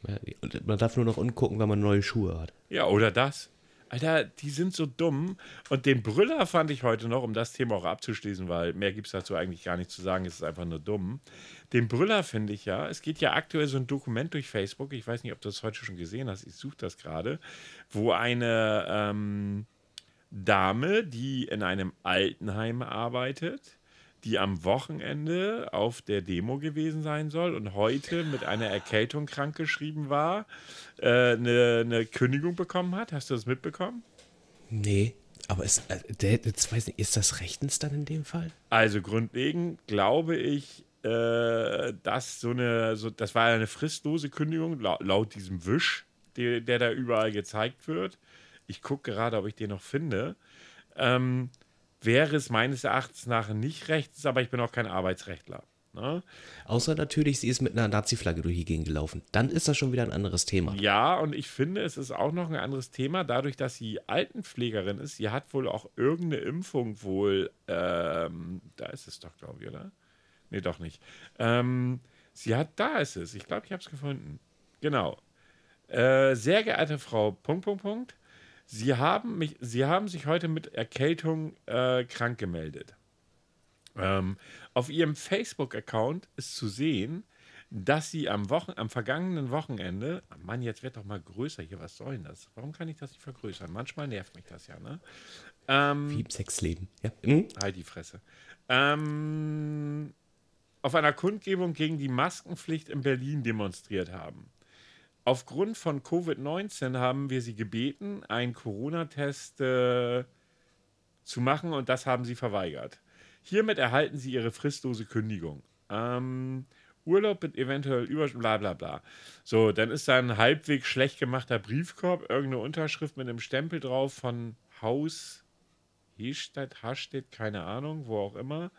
Ja, und man darf nur noch umgucken, wenn man neue Schuhe hat. Ja, oder das. Alter, die sind so dumm. Und den Brüller fand ich heute noch, um das Thema auch abzuschließen, weil mehr gibt es dazu eigentlich gar nicht zu sagen, es ist einfach nur dumm. Den Brüller finde ich ja, es geht ja aktuell so ein Dokument durch Facebook, ich weiß nicht, ob du das heute schon gesehen hast, ich suche das gerade, wo eine ähm, Dame, die in einem Altenheim arbeitet, die am Wochenende auf der Demo gewesen sein soll und heute mit einer Erkältung krankgeschrieben war, äh, eine, eine Kündigung bekommen hat. Hast du das mitbekommen? Nee, aber ist, äh, jetzt weiß nicht, ist das rechtens dann in dem Fall? Also grundlegend glaube ich, äh, dass so eine, so, das war eine fristlose Kündigung, laut, laut diesem Wisch, der, der da überall gezeigt wird. Ich gucke gerade, ob ich den noch finde. Ähm, wäre es meines Erachtens nach nicht rechtens, aber ich bin auch kein Arbeitsrechtler. Ne? Außer natürlich, sie ist mit einer Nazi-Flagge durch die Gegend gelaufen. Dann ist das schon wieder ein anderes Thema. Ja, und ich finde, es ist auch noch ein anderes Thema, dadurch, dass sie Altenpflegerin ist. Sie hat wohl auch irgendeine Impfung wohl, ähm, da ist es doch, glaube ich, oder? Nee, doch nicht. Ähm, sie hat, da ist es. Ich glaube, ich habe es gefunden. Genau. Äh, sehr geehrte Frau, Punkt, Punkt, Punkt. Sie haben, mich, Sie haben sich heute mit Erkältung äh, krank gemeldet. Ähm, auf Ihrem Facebook-Account ist zu sehen, dass Sie am, Wochen, am vergangenen Wochenende, oh Mann, jetzt wird doch mal größer hier, was soll denn das? Warum kann ich das nicht vergrößern? Manchmal nervt mich das ja, ne? Ähm, Wie im Sexleben. Ja. Mhm. Halt die Fresse. Ähm, auf einer Kundgebung gegen die Maskenpflicht in Berlin demonstriert haben. Aufgrund von Covid-19 haben wir sie gebeten, einen Corona-Test äh, zu machen und das haben sie verweigert. Hiermit erhalten sie ihre fristlose Kündigung. Ähm, Urlaub mit eventuell über bla bla bla. So, dann ist da ein halbwegs schlecht gemachter Briefkorb, irgendeine Unterschrift mit einem Stempel drauf von Haus Hestadt, Hastedt, keine Ahnung, wo auch immer.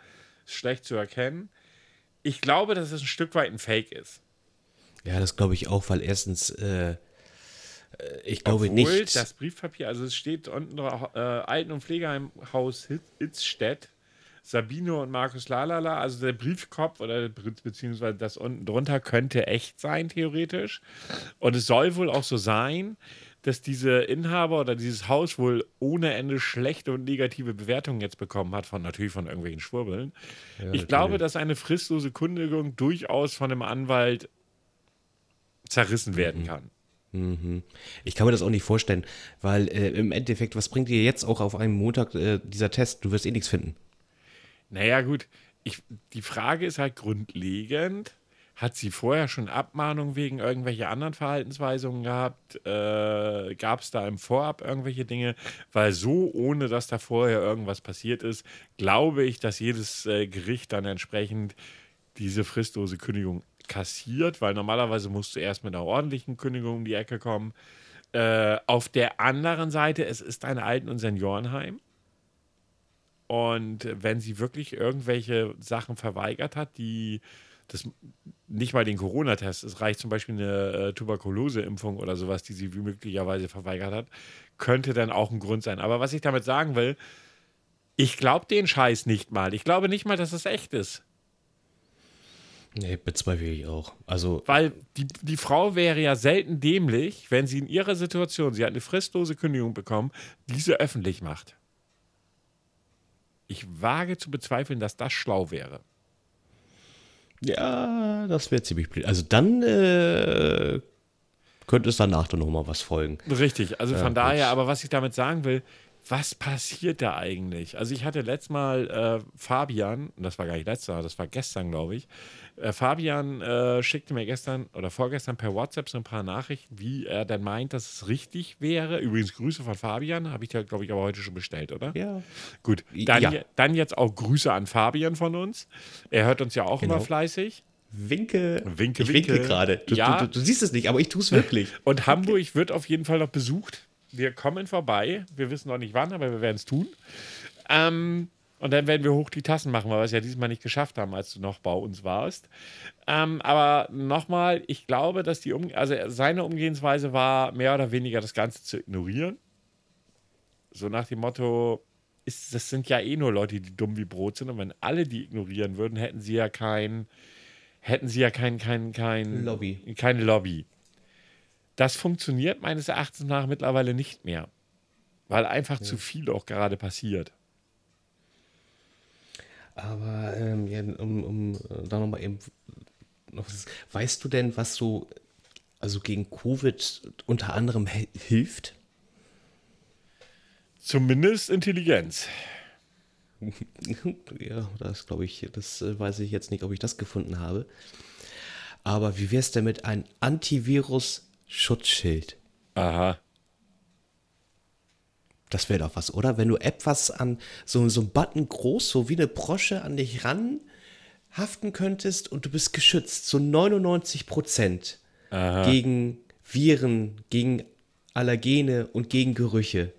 Ist schlecht zu erkennen. Ich glaube, dass es ein Stück weit ein Fake ist. Ja, das glaube ich auch, weil erstens, äh, äh, ich glaube Obwohl nicht. das Briefpapier, also es steht unten drauf, äh, Alten- und Pflegeheimhaus Itzstedt, Sabino und Markus Lalala, also der Briefkopf oder be- beziehungsweise das unten drunter könnte echt sein, theoretisch. Und es soll wohl auch so sein, dass diese Inhaber oder dieses Haus wohl ohne Ende schlechte und negative Bewertungen jetzt bekommen hat, von natürlich von irgendwelchen Schwurbeln. ich glaube, dass eine fristlose Kündigung durchaus von einem Anwalt zerrissen werden kann. Ich kann mir das auch nicht vorstellen, weil äh, im Endeffekt, was bringt dir jetzt auch auf einem Montag äh, dieser Test? Du wirst eh nichts finden. Naja, gut. Ich, die Frage ist halt grundlegend. Hat sie vorher schon Abmahnungen wegen irgendwelcher anderen Verhaltensweisungen gehabt? Äh, Gab es da im Vorab irgendwelche Dinge? Weil so, ohne dass da vorher irgendwas passiert ist, glaube ich, dass jedes äh, Gericht dann entsprechend diese fristlose Kündigung kassiert, weil normalerweise musst du erst mit einer ordentlichen Kündigung um die Ecke kommen. Äh, auf der anderen Seite, es ist ein Alten- und Seniorenheim. Und wenn sie wirklich irgendwelche Sachen verweigert hat, die das nicht mal den Corona-Test, es reicht zum Beispiel eine äh, Tuberkulose-Impfung oder sowas, die sie möglicherweise verweigert hat, könnte dann auch ein Grund sein. Aber was ich damit sagen will, ich glaube den Scheiß nicht mal. Ich glaube nicht mal, dass es echt ist. Nee, bezweifle ich auch. Also, Weil die, die Frau wäre ja selten dämlich, wenn sie in ihrer Situation, sie hat eine fristlose Kündigung bekommen, diese öffentlich macht. Ich wage zu bezweifeln, dass das schlau wäre. ja, das wäre ziemlich blöd. Also dann äh, könnte es danach dann nochmal was folgen. Richtig, also von Ja, daher, aber was ich damit sagen will, was passiert da eigentlich? Also ich hatte letztes Mal äh, Fabian, das war gar nicht letztes Mal, das war gestern, glaube ich. Äh, Fabian äh, schickte mir gestern oder vorgestern per WhatsApp so ein paar Nachrichten, wie er denn meint, dass es richtig wäre. Übrigens Grüße von Fabian, habe ich ja, glaube ich, aber heute schon bestellt, oder? Ja. Gut, dann, Ja. dann jetzt auch Grüße an Fabian von uns. Er hört uns ja auch immer Genau. fleißig. Winke. Winke, ich winke winke. gerade. Du, Ja. du, du, du siehst es nicht, aber ich tue es wirklich. Und Hamburg wird auf jeden Fall noch besucht. Wir kommen vorbei. Wir wissen noch nicht wann, aber wir werden es tun. Ähm, und dann werden wir hoch die Tassen machen, weil wir es ja diesmal nicht geschafft haben, als du noch bei uns warst. Ähm, aber nochmal, ich glaube, dass die um also seine Umgehensweise war, mehr oder weniger das Ganze zu ignorieren. So nach dem Motto, ist, das sind ja eh nur Leute, die dumm wie Brot sind. Und wenn alle die ignorieren würden, hätten sie ja kein, hätten sie ja kein, kein, kein Lobby. Keine Lobby. Das funktioniert meines Erachtens nach mittlerweile nicht mehr. Weil einfach zu viel auch gerade passiert. Aber ähm, ja, um, um äh, da nochmal eben noch was, weißt du denn, was so also gegen Covid unter anderem hilft? Zumindest Intelligenz. ja, das glaube ich, das äh, weiß ich jetzt nicht, ob ich das gefunden habe. Aber wie wär's denn mit einem Antivirus-Schutzschild? Aha. Das wäre doch was, oder? Wenn du etwas an so, so einen Button groß, so wie eine Brosche an dich ran haften könntest und du bist geschützt, so 99 Prozent gegen Viren, gegen Allergene und gegen Gerüche.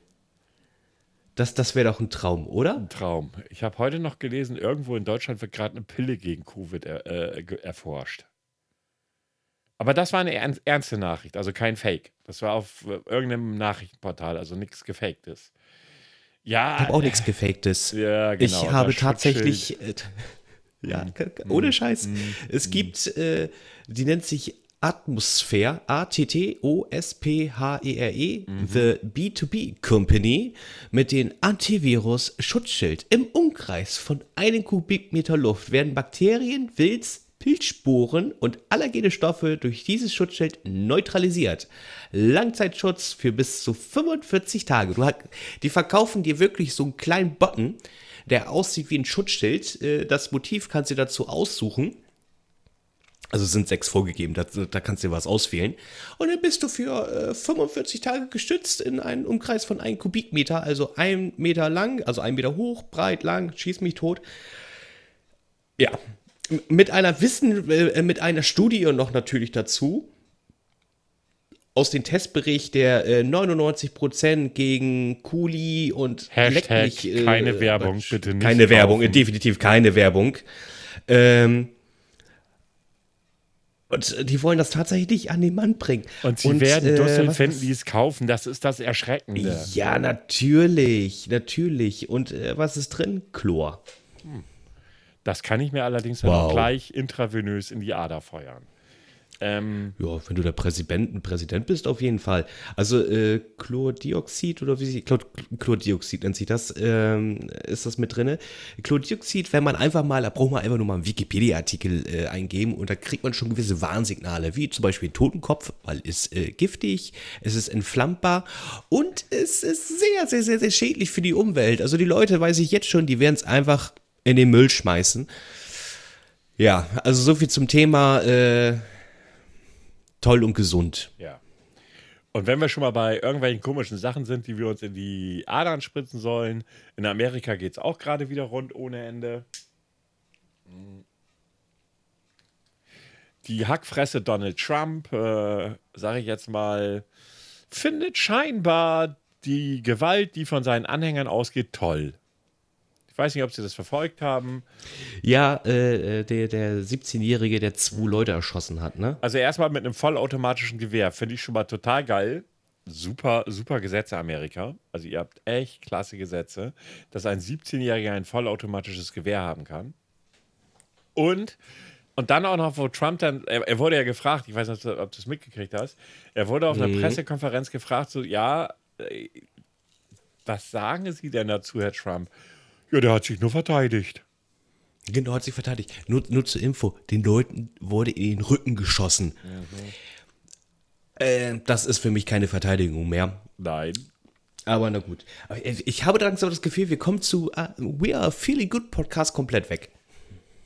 Das, das wäre doch ein Traum, oder? Ein Traum. Ich habe heute noch gelesen, irgendwo in Deutschland wird gerade eine Pille gegen Covid er, äh, erforscht. Aber das war eine ern- ernste Nachricht, also kein Fake. Das war auf äh, irgendeinem Nachrichtenportal, also nichts Gefaktes. Ja, Ich habe auch nichts Gefaktes. Ja, genau, ich habe tatsächlich. Äh, ja, k- ohne Scheiß. Es gibt, äh, die nennt sich Atmosphäre, A-T-T-O-S-P-H-E-R-E, Mhm. The B2B Company, mit dem Antivirus-Schutzschild. Im Umkreis von einem Kubikmeter Luft werden Bakterien, Wilz, Pilzsporen und allergene Stoffe durch dieses Schutzschild neutralisiert. Langzeitschutz für bis zu 45 Tage. Du die verkaufen dir wirklich so einen kleinen Button, der aussieht wie ein Schutzschild. Äh, Das Motiv kannst du dazu aussuchen. Also sind sechs vorgegeben, da, da kannst du dir was auswählen. Und dann bist du für äh, 45 Tage gestützt in einem Umkreis von einem Kubikmeter, also ein Meter lang, also ein Meter hoch, breit, lang, schieß mich tot. Ja, mit einer Wissen, äh, mit einer Studie noch natürlich dazu. Aus dem Testbericht, der äh, 99% gegen Kuli und Hashtag mich, äh, keine Werbung, äh, bitte nicht Keine Werbung, kaufen. äh, definitiv keine Werbung. Ähm, und die wollen das tatsächlich an den Mann bringen. Und sie werden äh, Dussel finden, die es kaufen. Das ist das Erschreckende. Ja, natürlich, natürlich. Und äh, was ist drin? Chlor. Das kann ich mir allerdings dann Wow. auch gleich intravenös in die Ader feuern. Ähm, Ja, wenn du der Präsident, Präsident bist, auf jeden Fall. Also äh, Chlordioxid oder wie sie, Chlor, Chlordioxid nennt sich das, ähm, ist das mit drinne. Chlordioxid, wenn man einfach mal, da braucht man einfach nur mal einen Wikipedia-Artikel äh, eingeben und da kriegt man schon gewisse Warnsignale, wie zum Beispiel Totenkopf, weil es äh, giftig, es ist entflammbar und es ist sehr, sehr, sehr, sehr schädlich für die Umwelt. Also die Leute, weiß ich jetzt schon, die werden es einfach in den Müll schmeißen. Ja, also so viel zum Thema äh, toll und gesund. ja. Und wenn wir schon mal bei irgendwelchen komischen Sachen sind, die wir uns in die Adern spritzen sollen, in Amerika geht es auch gerade wieder rund ohne Ende. Die Hackfresse Donald Trump, äh, sage ich jetzt mal, findet scheinbar die Gewalt, die von seinen Anhängern ausgeht, toll. Ich weiß nicht, ob Sie das verfolgt haben. Ja, äh, äh, der, der 17-Jährige, der zwei Leute erschossen hat, ne? Also erstmal mit einem vollautomatischen Gewehr. Finde ich schon mal total geil. Super, super Gesetze Amerika. Also ihr habt echt klasse Gesetze, dass ein 17-Jähriger ein vollautomatisches Gewehr haben kann. Und, und dann auch noch, wo Trump dann, er, er wurde ja gefragt, ich weiß nicht, ob du es mitgekriegt hast, er wurde auf einer Pressekonferenz gefragt, so, ja, äh, was sagen Sie denn dazu, Herr Trump? Ja, der hat sich nur verteidigt. Genau, hat sich verteidigt. Nur, nur zur Info, den Leuten wurde in den Rücken geschossen. Äh, das ist für mich keine Verteidigung mehr. Nein. Aber na gut. Ich habe langsam das Gefühl, wir kommen zu uh, We Are Feeling Good Podcast komplett weg.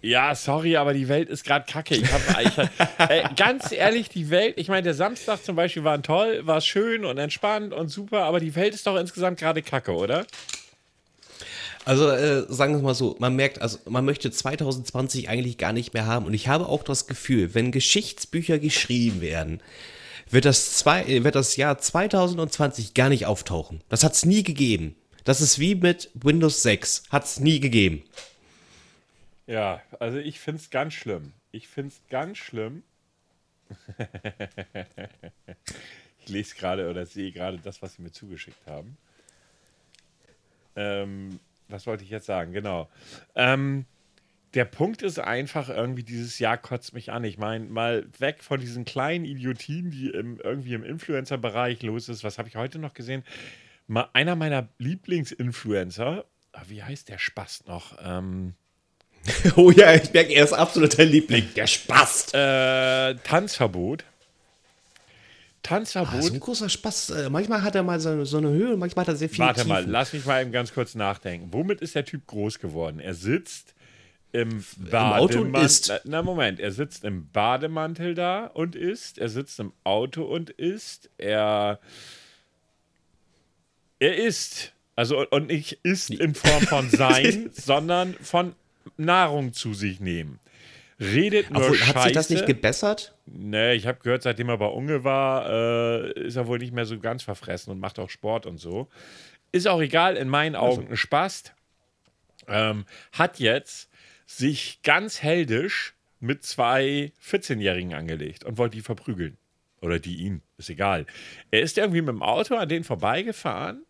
Ja, sorry, aber die Welt ist gerade kacke. Ich hab, ich, ey, ganz ehrlich, die Welt, ich meine, der Samstag zum Beispiel war toll, war schön und entspannt und super, aber die Welt ist doch insgesamt gerade kacke, oder? Also äh, sagen wir mal so, man merkt, also man möchte 2020 eigentlich gar nicht mehr haben. Und ich habe auch das Gefühl, wenn Geschichtsbücher geschrieben werden, wird das, zwei, äh, wird das Jahr 2020 gar nicht auftauchen. Das hat es nie gegeben. Das ist wie mit Windows 6. Hat es nie gegeben. Ja, also ich finde es ganz schlimm. Ich finde es ganz schlimm. ich lese gerade oder sehe gerade das, was sie mir zugeschickt haben. Ähm, was wollte ich jetzt sagen? Genau. Ähm, der Punkt ist einfach irgendwie, dieses Jahr kotzt mich an. Ich meine, mal weg von diesen kleinen Idiotien, die im, irgendwie im Influencer-Bereich los ist. Was habe ich heute noch gesehen? Mal einer meiner Lieblingsinfluencer, ah, wie heißt der Spaß noch? Ähm, oh ja, ich merke, er ist absolut dein Liebling. Der Spast. äh, Tanzverbot. Tanzverbot. Ah, so ein großer Spaß. Äh, manchmal hat er mal so, so eine Höhe, manchmal hat er sehr viel Warte mal, Tiefen. lass mich mal eben ganz kurz nachdenken. Womit ist der Typ groß geworden? Er sitzt im Auto und Bademantel. isst. Na, na, Moment, er sitzt im Bademantel da und isst. Er sitzt im Auto und isst. Er. Er isst. Also, und nicht isst in Form von sein, sondern von Nahrung zu sich nehmen. Redet nur Obwohl, Scheiße. hat sich das nicht gebessert? Nee, ich habe gehört, seitdem er bei Unge war, äh, ist er wohl nicht mehr so ganz verfressen und macht auch Sport und so. Ist auch egal, in meinen Augen ein Spaß. Ähm, hat jetzt sich ganz heldisch mit zwei 14-Jährigen angelegt und wollte die verprügeln. Oder die ihn, ist egal. Er ist irgendwie mit dem Auto an denen vorbeigefahren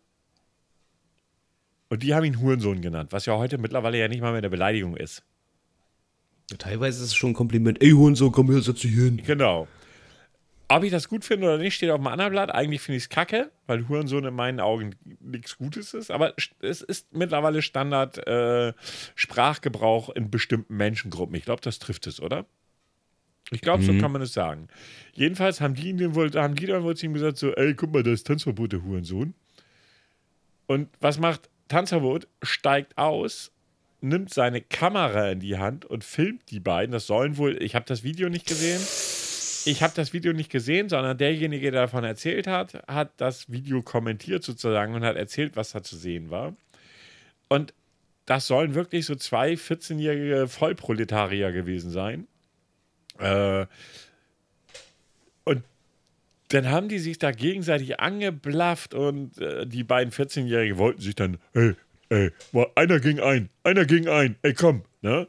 und die haben ihn Hurensohn genannt, was ja heute mittlerweile ja nicht mal mehr eine Beleidigung ist. Teilweise ist es schon ein Kompliment. Ey, Hurensohn, komm her, setz dich hin. Genau. Ob ich das gut finde oder nicht, steht auf dem anderen Blatt. Eigentlich finde ich es kacke, weil Hurensohn in meinen Augen nichts Gutes ist. Aber es ist mittlerweile Standard äh, Sprachgebrauch in bestimmten Menschengruppen. Ich glaube, das trifft es, oder? Ich glaube, so kann man es sagen. Jedenfalls haben die, wohl, haben die dann wohl zu ihm gesagt: so, ey, guck mal, das ist Tanzverbot, der Hurensohn. Und was macht Tanzverbot? Steigt aus, nimmt seine Kamera in die Hand und filmt die beiden. Das sollen wohl, ich habe das Video nicht gesehen. Ich habe das Video nicht gesehen, sondern derjenige, der davon erzählt hat, hat das Video kommentiert sozusagen und hat erzählt, was da zu sehen war. Und das sollen wirklich so zwei 14-jährige Vollproletarier gewesen sein. Äh, und dann haben die sich da gegenseitig angeblafft und äh, die beiden 14-Jährigen wollten sich dann, ey, ey, boah, einer gegen ein, einer gegen ein, ey, komm, ne?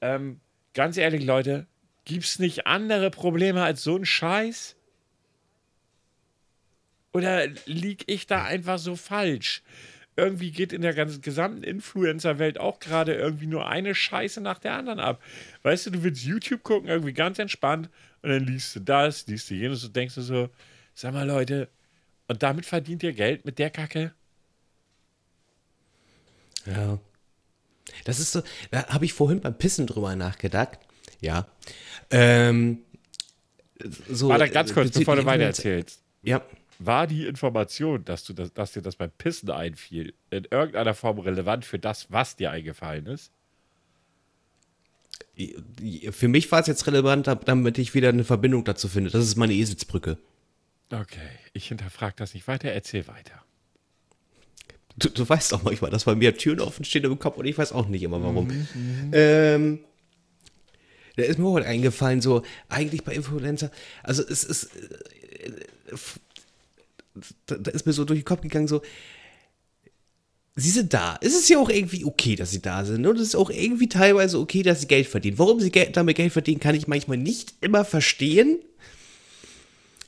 Ähm, ganz ehrlich, Leute, gibt's nicht andere Probleme als so ein Scheiß? Oder lieg ich da einfach so falsch? Irgendwie geht in der ganzen gesamten Influencer-Welt auch gerade irgendwie nur eine Scheiße nach der anderen ab. Weißt du, du willst YouTube gucken, irgendwie ganz entspannt, und dann liest du das, liest du jenes und denkst du so, sag mal Leute, und damit verdient ihr Geld mit der Kacke? Ja. Das ist so, da habe ich vorhin beim Pissen drüber nachgedacht. Ja. Ähm, so, Warte, ganz kurz, bezüglich bevor du Influencer- weitererzählst. Ja. War die Information, dass, du das, dass dir das beim Pissen einfiel, in irgendeiner Form relevant für das, was dir eingefallen ist? Für mich war es jetzt relevant, damit ich wieder eine Verbindung dazu finde. Das ist meine Eselsbrücke. Okay, ich hinterfrage das nicht weiter, erzähl weiter. Du, du weißt auch manchmal, dass bei mir Türen offen stehen im Kopf und ich weiß auch nicht immer warum. Ähm, da ist mir heute eingefallen, so eigentlich bei Influencer, also es ist, äh, da, da ist mir so durch den Kopf gegangen, so, sie sind da. Es ist ja auch irgendwie okay, dass sie da sind und es ist auch irgendwie teilweise okay, dass sie Geld verdienen. Warum sie damit Geld verdienen, kann ich manchmal nicht immer verstehen.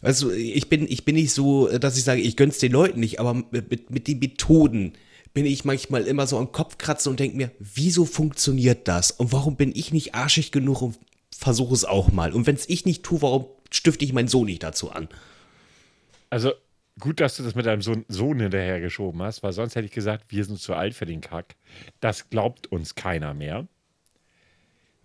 Also ich bin, ich bin nicht so, dass ich sage, ich gönn's den Leuten nicht, aber mit, mit, den Methoden bin ich manchmal immer so am Kopf kratzen und denke mir, wieso funktioniert das? Und warum bin ich nicht arschig genug und versuche es auch mal? Und wenn es ich nicht tue, warum stifte ich meinen Sohn nicht dazu an? Also gut, dass du das mit deinem Sohn, Sohn hinterhergeschoben hast, weil sonst hätte ich gesagt, wir sind zu alt für den Kack. Das glaubt uns keiner mehr.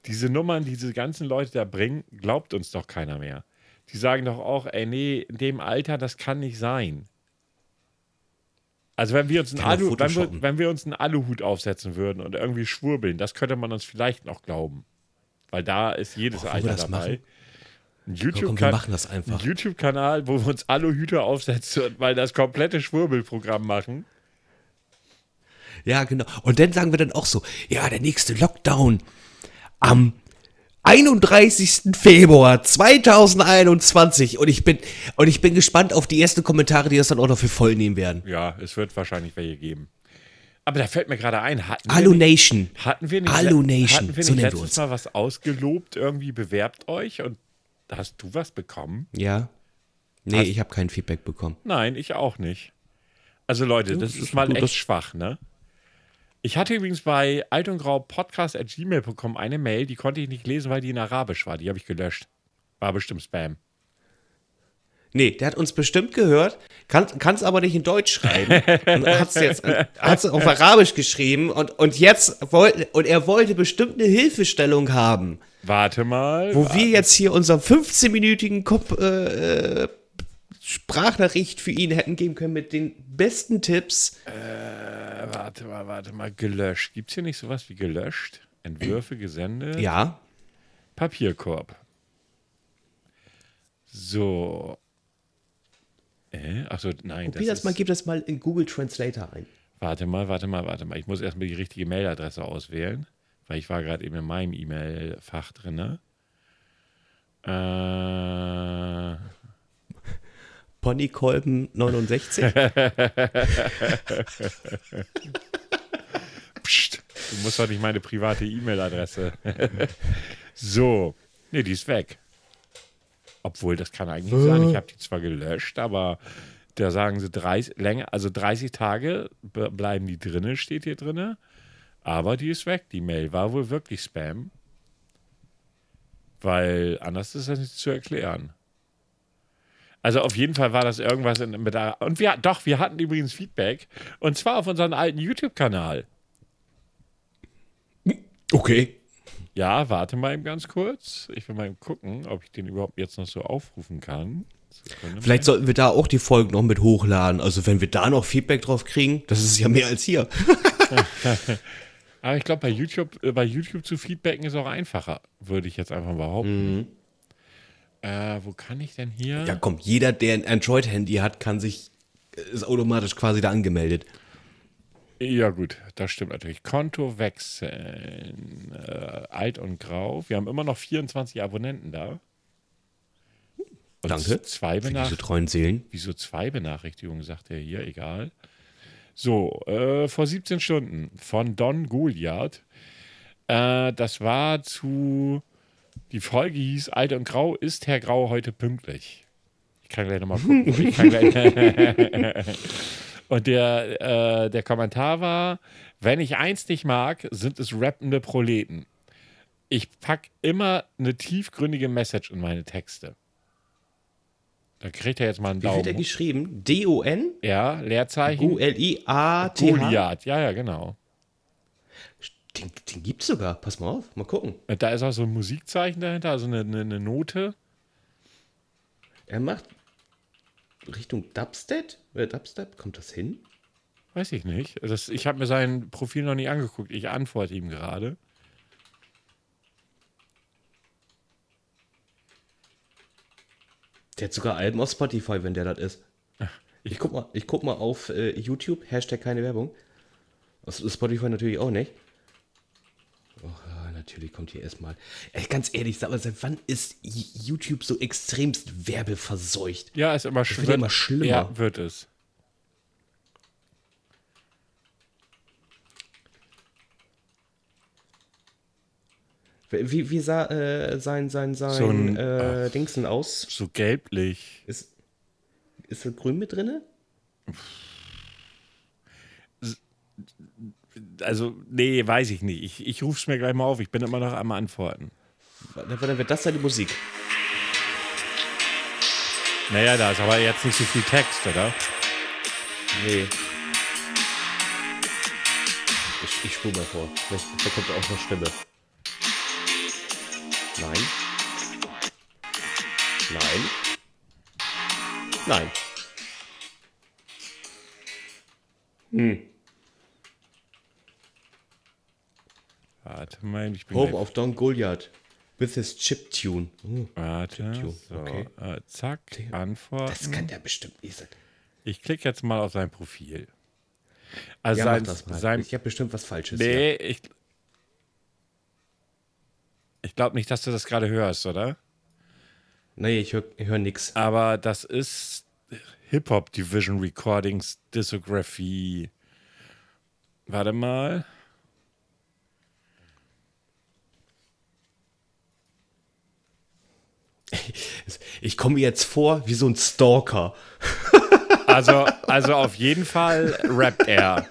Diese Nummern, die diese ganzen Leute da bringen, glaubt uns doch keiner mehr. Die sagen doch auch, ey, nee, in dem Alter, das kann nicht sein. Also wenn wir uns einen, Alu, wenn wir, wenn wir uns einen Aluhut aufsetzen würden und irgendwie schwurbeln, das könnte man uns vielleicht noch glauben. Weil da ist jedes wir Alter das dabei. machen? Ein YouTube-Kanal, wo wir uns Aluhüte aufsetzen und mal das komplette Schwurbelprogramm machen. Ja, genau. Und dann sagen wir dann auch so, ja, der nächste Lockdown am 31. Februar 2021 und ich bin und ich bin gespannt auf die ersten Kommentare, die das dann auch noch für voll nehmen werden. Ja, es wird wahrscheinlich welche geben. Aber da fällt mir gerade ein, hatten wir, nicht, Nation. hatten wir nicht, Nation, hatten wir so nicht wir letztes uns. Mal was ausgelobt, irgendwie bewerbt euch und hast du was bekommen? Ja. Nee, Hast- ich habe kein Feedback bekommen. Nein, ich auch nicht. Also Leute, das das ist ist mal gut, echt schwach, ne? Ich hatte übrigens bei alt und grau podcast at gmail bekommen eine Mail, die konnte ich nicht lesen, weil die in Arabisch war. Die habe ich gelöscht. War bestimmt Spam. Nee, der hat uns bestimmt gehört, kann es aber nicht in Deutsch schreiben. und hat's jetzt hat's auf Arabisch geschrieben und, und jetzt wollte und er wollte bestimmt eine Hilfestellung haben. Warte mal. Wo wir jetzt hier unseren 15-minütigen Kopf, äh, äh, Sprachnachricht für ihn hätten geben können mit den besten Tipps. Äh, warte mal, warte mal. Gelöscht. Gibt es hier nicht sowas wie gelöscht? Entwürfe gesendet? Ja. Papierkorb. So. Äh? Achso, nein. Probier das, ist, mal, gib das mal in Google Translator ein. Warte mal, warte mal, warte mal. Ich muss erstmal die richtige Mailadresse auswählen, weil ich war gerade eben in meinem E-Mail-Fach drin. Ne? Äh, Ponykolben 69. pst, du musst doch nicht meine private E-Mail-Adresse. so. Nee, die ist weg. Obwohl, das kann eigentlich sein. Ich habe die zwar gelöscht, aber da sagen sie 30, länger, also 30 Tage be- bleiben die drinne, steht hier drinne. Aber die ist weg. Die Mail war wohl wirklich Spam. Weil anders ist das nicht zu erklären. Also auf jeden Fall war das irgendwas in, mit der, und wir doch, wir hatten übrigens Feedback und zwar auf unseren alten YouTube-Kanal. Okay. Ja, warte mal eben ganz kurz. Ich will mal eben gucken, ob ich den überhaupt jetzt noch so aufrufen kann. Sekunde Vielleicht mal. sollten wir da auch die Folgen noch mit hochladen. Also wenn wir da noch Feedback drauf kriegen, das ist ja mehr als hier. Aber ich glaube, bei YouTube, äh, bei YouTube zu feedbacken ist auch einfacher, würde ich jetzt einfach behaupten. Äh, wo kann ich denn hier? Ja, komm, jeder, der ein Android-Handy hat, kann sich, ist automatisch quasi da angemeldet. Ja, gut, das stimmt natürlich. Konto wechseln. Äh, alt und grau. Wir haben immer noch 24 Abonnenten da. Und Danke Zwei Für diese treuen Seelen. Wieso zwei Benachrichtigungen, sagt er hier, egal. So, äh, vor 17 Stunden von Don Goliath. Äh, das war zu. Die Folge hieß Alt und Grau. Ist Herr Grau heute pünktlich? Ich kann gleich nochmal gucken. gleich und der, äh, der Kommentar war: Wenn ich eins nicht mag, sind es rappende Proleten. Ich pack immer eine tiefgründige Message in meine Texte. Da kriegt er jetzt mal einen Wie wird er Daumen. geschrieben? D-O-N? Ja, Leerzeichen. U-L-I-A-T-H? Goliath. Ja, ja, genau. Den, den gibt's sogar. Pass mal auf, mal gucken. Und da ist auch so ein Musikzeichen dahinter, also eine, eine, eine Note. Er macht Richtung Dubstep? Äh, Dubstep? Kommt das hin? Weiß ich nicht. Das, ich habe mir sein Profil noch nie angeguckt. Ich antworte ihm gerade. Der hat sogar Alben auf Spotify, wenn der das ist. Ich guck mal, ich guck mal auf äh, YouTube, Hashtag keine Werbung. Auf Spotify natürlich auch nicht. Oh, natürlich kommt hier erstmal. Ey, ganz ehrlich, sag mal, seit wann ist YouTube so extremst werbeverseucht? Ja, ist immer, wird schw- ja immer schlimmer. Ja, wird es. Wie, wie sah äh, sein, sein, sein So ein- äh, Dingsen aus? So gelblich. Ist, ist da grün mit drinne? Also, nee, weiß ich nicht. Ich, ich rufe es mir gleich mal auf. Ich bin immer noch am Antworten. Dann wird das seine Musik. Naja, da ist aber jetzt nicht so viel Text, oder? Nee. Ich, ich spule mal vor. Vielleicht da kommt auch noch Stimme. Nein. Nein. Nein. Warte mal, ich bin gleich- of Don Goliath. With his Chiptune. Oh, Warte, Chiptune, so, okay. äh, zack, Antworten. das kann der bestimmt nicht sein. Ich klicke jetzt mal auf sein Profil. Also Ja, sein, sein ich habe bestimmt was Falsches. Nee, ich. Ich glaube nicht, dass du das gerade hörst, oder? Nee, ich höre hör nix. Aber das ist Hip-Hop Division Recordings Discography. Warte mal. Ich komme mir jetzt vor wie so ein Stalker. Also, also auf jeden Fall rappt er.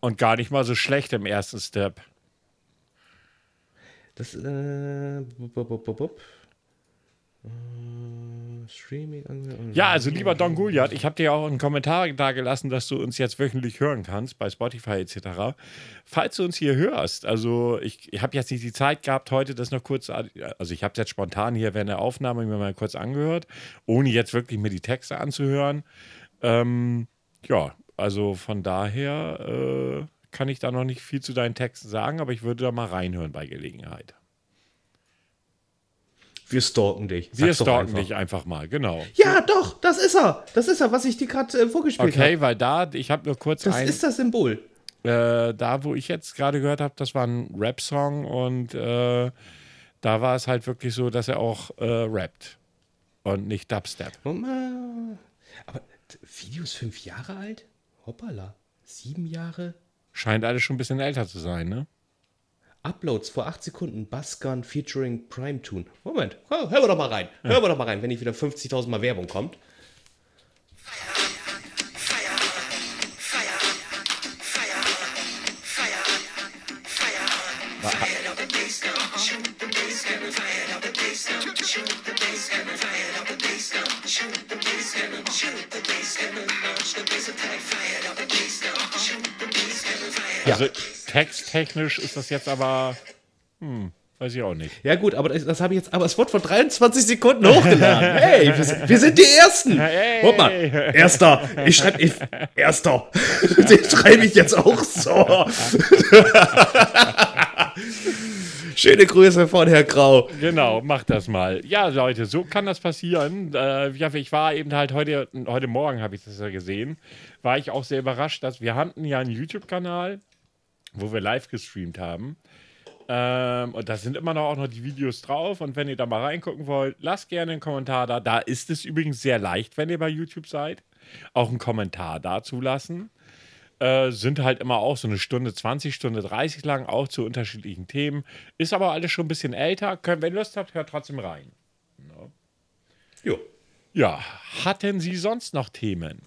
Und gar nicht mal so schlecht im ersten Step. Das, äh, bup, bup. Äh, Streaming. an- Ja, also lieber Don Goliath, ich habe dir auch einen Kommentar da gelassen, dass du uns jetzt wöchentlich hören kannst bei Spotify etc. Falls du uns hier hörst, also ich, ich habe jetzt nicht die Zeit gehabt, heute das noch kurz, also ich habe es jetzt spontan hier während der Aufnahme mir mal kurz angehört, ohne jetzt wirklich mir die Texte anzuhören. Ähm, ja, also von daher äh, kann ich da noch nicht viel zu deinen Texten sagen, aber ich würde da mal reinhören bei Gelegenheit. Wir stalken dich. Wir Sag's doch stalken einfach. dich einfach mal, genau. Ja, doch, das ist er. Das ist er, was ich dir gerade äh, vorgespielt Okay, habe. weil da, ich habe nur kurz Das ein, ist das Symbol. äh, da, wo ich jetzt gerade gehört habe, das war ein Rap-Song und äh, da war es halt wirklich so, dass er auch äh, rappt und nicht Dubstep. Aber Video ist fünf Jahre alt? Hoppala. Sieben Jahre? Scheint alles schon ein bisschen älter zu sein, ne? Uploads vor acht Sekunden. Bassgun featuring Prime Tune. Moment, hör, hören wir doch mal rein. Hören wir doch mal rein, wenn nicht wieder 50.000 Mal Werbung kommt. Also texttechnisch ist das jetzt aber, hm, weiß ich auch nicht. Ja gut, aber das, das habe ich jetzt, aber es wurde vor 23 Sekunden hochgeladen. hey, wir sind, wir sind die Ersten. Hey. Guck mal, Erster. Ich schreibe, ich, Erster. Den schreibe ich jetzt auch so. Schöne Grüße von Herr Grau. Genau, mach das mal. Ja, Leute, so kann das passieren. Äh, ich war eben halt heute, heute Morgen, habe ich das ja gesehen, war ich auch sehr überrascht, dass wir hatten ja einen YouTube-Kanal, wo wir live gestreamt haben. Ähm, und da sind immer noch auch noch die Videos drauf. Und wenn ihr da mal reingucken wollt, lasst gerne einen Kommentar da. Da ist es übrigens sehr leicht, wenn ihr bei YouTube seid, auch einen Kommentar dazu lassen. Äh, sind halt immer auch so eine Stunde 20, Stunde 30 lang, auch zu unterschiedlichen Themen. Ist aber alles schon ein bisschen älter. Könnt, wenn ihr Lust habt, hört trotzdem rein. Jo. Ja, hatten Sie sonst noch Themen?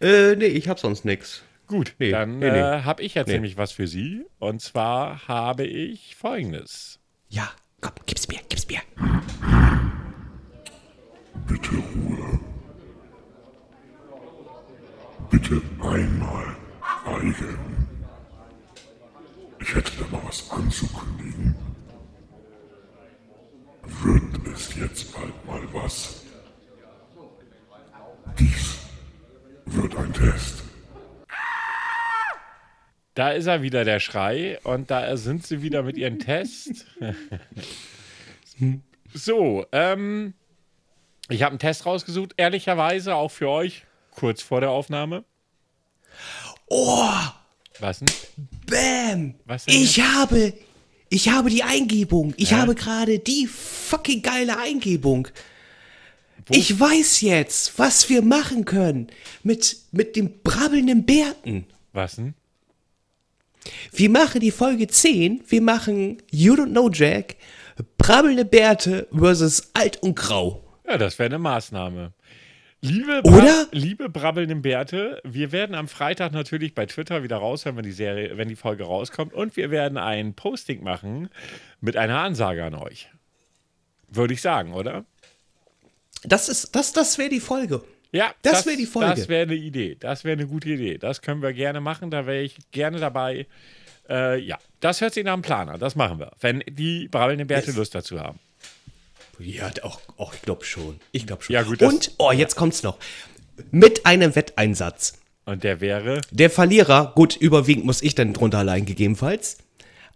Äh, nee, ich hab sonst nix. Gut, Nee, dann nee, nee. Äh, habe ich jetzt Nee. nämlich was für Sie. Und zwar habe ich folgendes. Ja, komm, gib's mir, gib's mir. Bitte Ruhe. Bitte einmal schweigen. Ich hätte da mal was anzukündigen. Wird es jetzt bald mal was? Dies wird ein Test. Da ist er wieder, der Schrei. Und da sind sie wieder mit ihrem Test. so, ähm, ich habe einen Test rausgesucht, ehrlicherweise auch für euch, kurz vor der Aufnahme. Oh, Was denn? bam. Was denn Ich habe, ich habe die Eingebung. Ich Hä? habe gerade die fucking geile Eingebung. Ich weiß jetzt, was wir machen können mit, mit dem brabbelnden Bärten. Was denn? Wir machen die Folge 10. Wir machen You Don't Know Jack, brabbelnde Bärte versus Alt und Grau. Ja, das wäre eine Maßnahme. Liebe, Oder? liebe brabbelnden Bärte, wir werden am Freitag natürlich bei Twitter wieder raushören, wenn die Serie, wenn die Folge rauskommt. Und wir werden ein Posting machen mit einer Ansage an euch. Würde ich sagen, oder? Das ist, das, das wäre die Folge. Ja, Das wär die Folge. Das wäre eine Idee. Das wäre eine gute Idee. Das können wir gerne machen. Da wäre ich gerne dabei. Äh, ja, das hört sich nach einem Plan an. Das machen wir. Wenn die brabbelnden Bärte. Lust dazu haben. Ja, auch, auch ich glaube schon. Ich glaube schon. Ja, gut, das- Und, oh, jetzt kommt's noch. Mit einem Wetteinsatz. Und der wäre. Der Verlierer, gut, überwiegend muss ich dann drunter allein gegebenenfalls.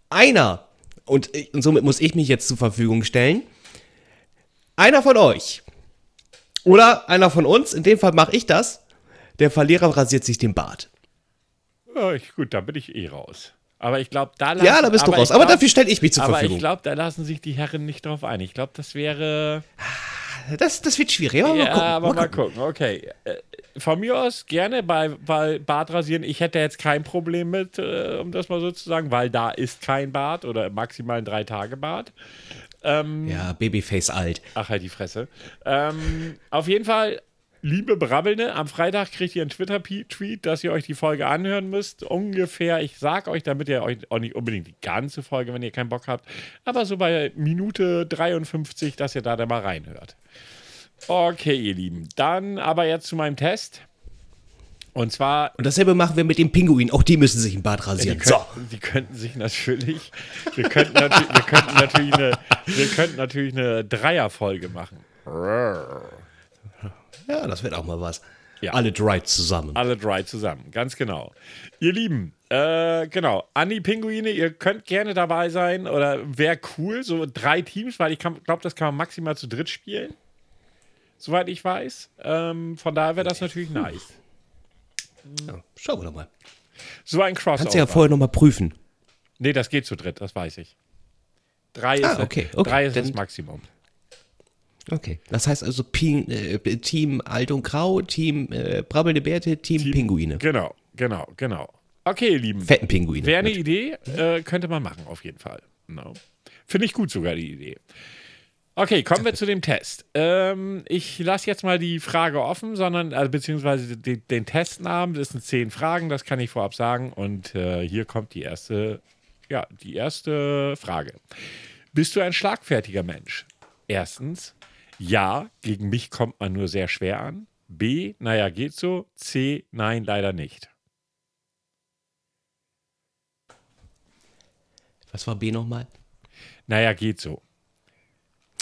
Einer, und, ich- und somit muss ich mich jetzt zur Verfügung stellen. Einer von euch. Oder einer von uns, in dem Fall mache ich das. Der Verlierer rasiert sich den Bart. Ja, ich, gut, da bin ich eh raus. Aber ich glaube, da Ja, da bist du aber raus. ich Aber glaub- dafür stelle ich mich zur Aber Verfügung. ich glaube, da lassen sich die Herren nicht drauf ein. Ich glaube, das wäre. das, das wird schwierig. Aber ja, mal gucken. aber mal mal gucken. gucken. Okay. Äh, Von mir aus gerne bei, bei Bartrasieren. Ich hätte jetzt kein Problem mit, äh, um das mal so zu sagen, weil da ist kein Bart oder maximal ein Drei-Tage-Bart. Ja, Babyface alt. Ach, halt die Fresse. Ähm, auf jeden Fall, liebe Brabbelnde, am Freitag kriegt ihr einen Twitter-Tweet, dass ihr euch die Folge anhören müsst. Ungefähr, ich sag euch, damit ihr euch auch nicht unbedingt die ganze Folge, wenn ihr keinen Bock habt, aber so bei Minute 53, dass ihr da dann mal reinhört. Okay, ihr Lieben. Dann aber jetzt zu meinem Test. Und zwar Und dasselbe machen wir mit dem Pinguin. Auch die müssen sich im Die, rasieren. könnt, So. die könnten sich natürlich, wir könnten, natürlich, wir könnten natürlich eine, wir könnten natürlich eine Dreierfolge machen. Ja, das wird auch mal was. Ja. Alle drei zusammen. Alle drei zusammen, ganz genau. Ihr Lieben, äh, genau, an die Pinguine, ihr könnt gerne dabei sein oder wäre cool, so drei Teams, weil ich glaube, das kann man maximal zu dritt spielen, soweit ich weiß. Ähm, von daher wäre das natürlich nice. Ja, schauen wir doch mal. So ein Crossover. Kannst du ja vorher noch mal prüfen. nee, das geht zu dritt, das weiß ich. Drei ist, Ah, okay, okay, drei ist das dann- Maximum. Okay. Das heißt also Pin, äh, Team Alt und Grau, Team äh, Brabbelnde Bärte, Team, Pinguine. Genau, genau, genau. Okay, ihr Lieben. Fetten Pinguine. Wäre eine Idee, äh, könnte man machen, auf jeden Fall. No. Finde ich gut sogar die Idee. Okay, kommen wir zu dem Test. Ähm, ich lasse jetzt mal die Frage offen, sondern, also, beziehungsweise den, den Testnamen. Das sind zehn Fragen, das kann ich vorab sagen. Und äh, hier kommt die erste, ja, die erste Frage. Bist du ein schlagfertiger Mensch? Erstens, ja, gegen mich kommt man nur sehr schwer an. B, naja, geht so. C, nein, leider nicht. Was war B nochmal? Naja, geht so.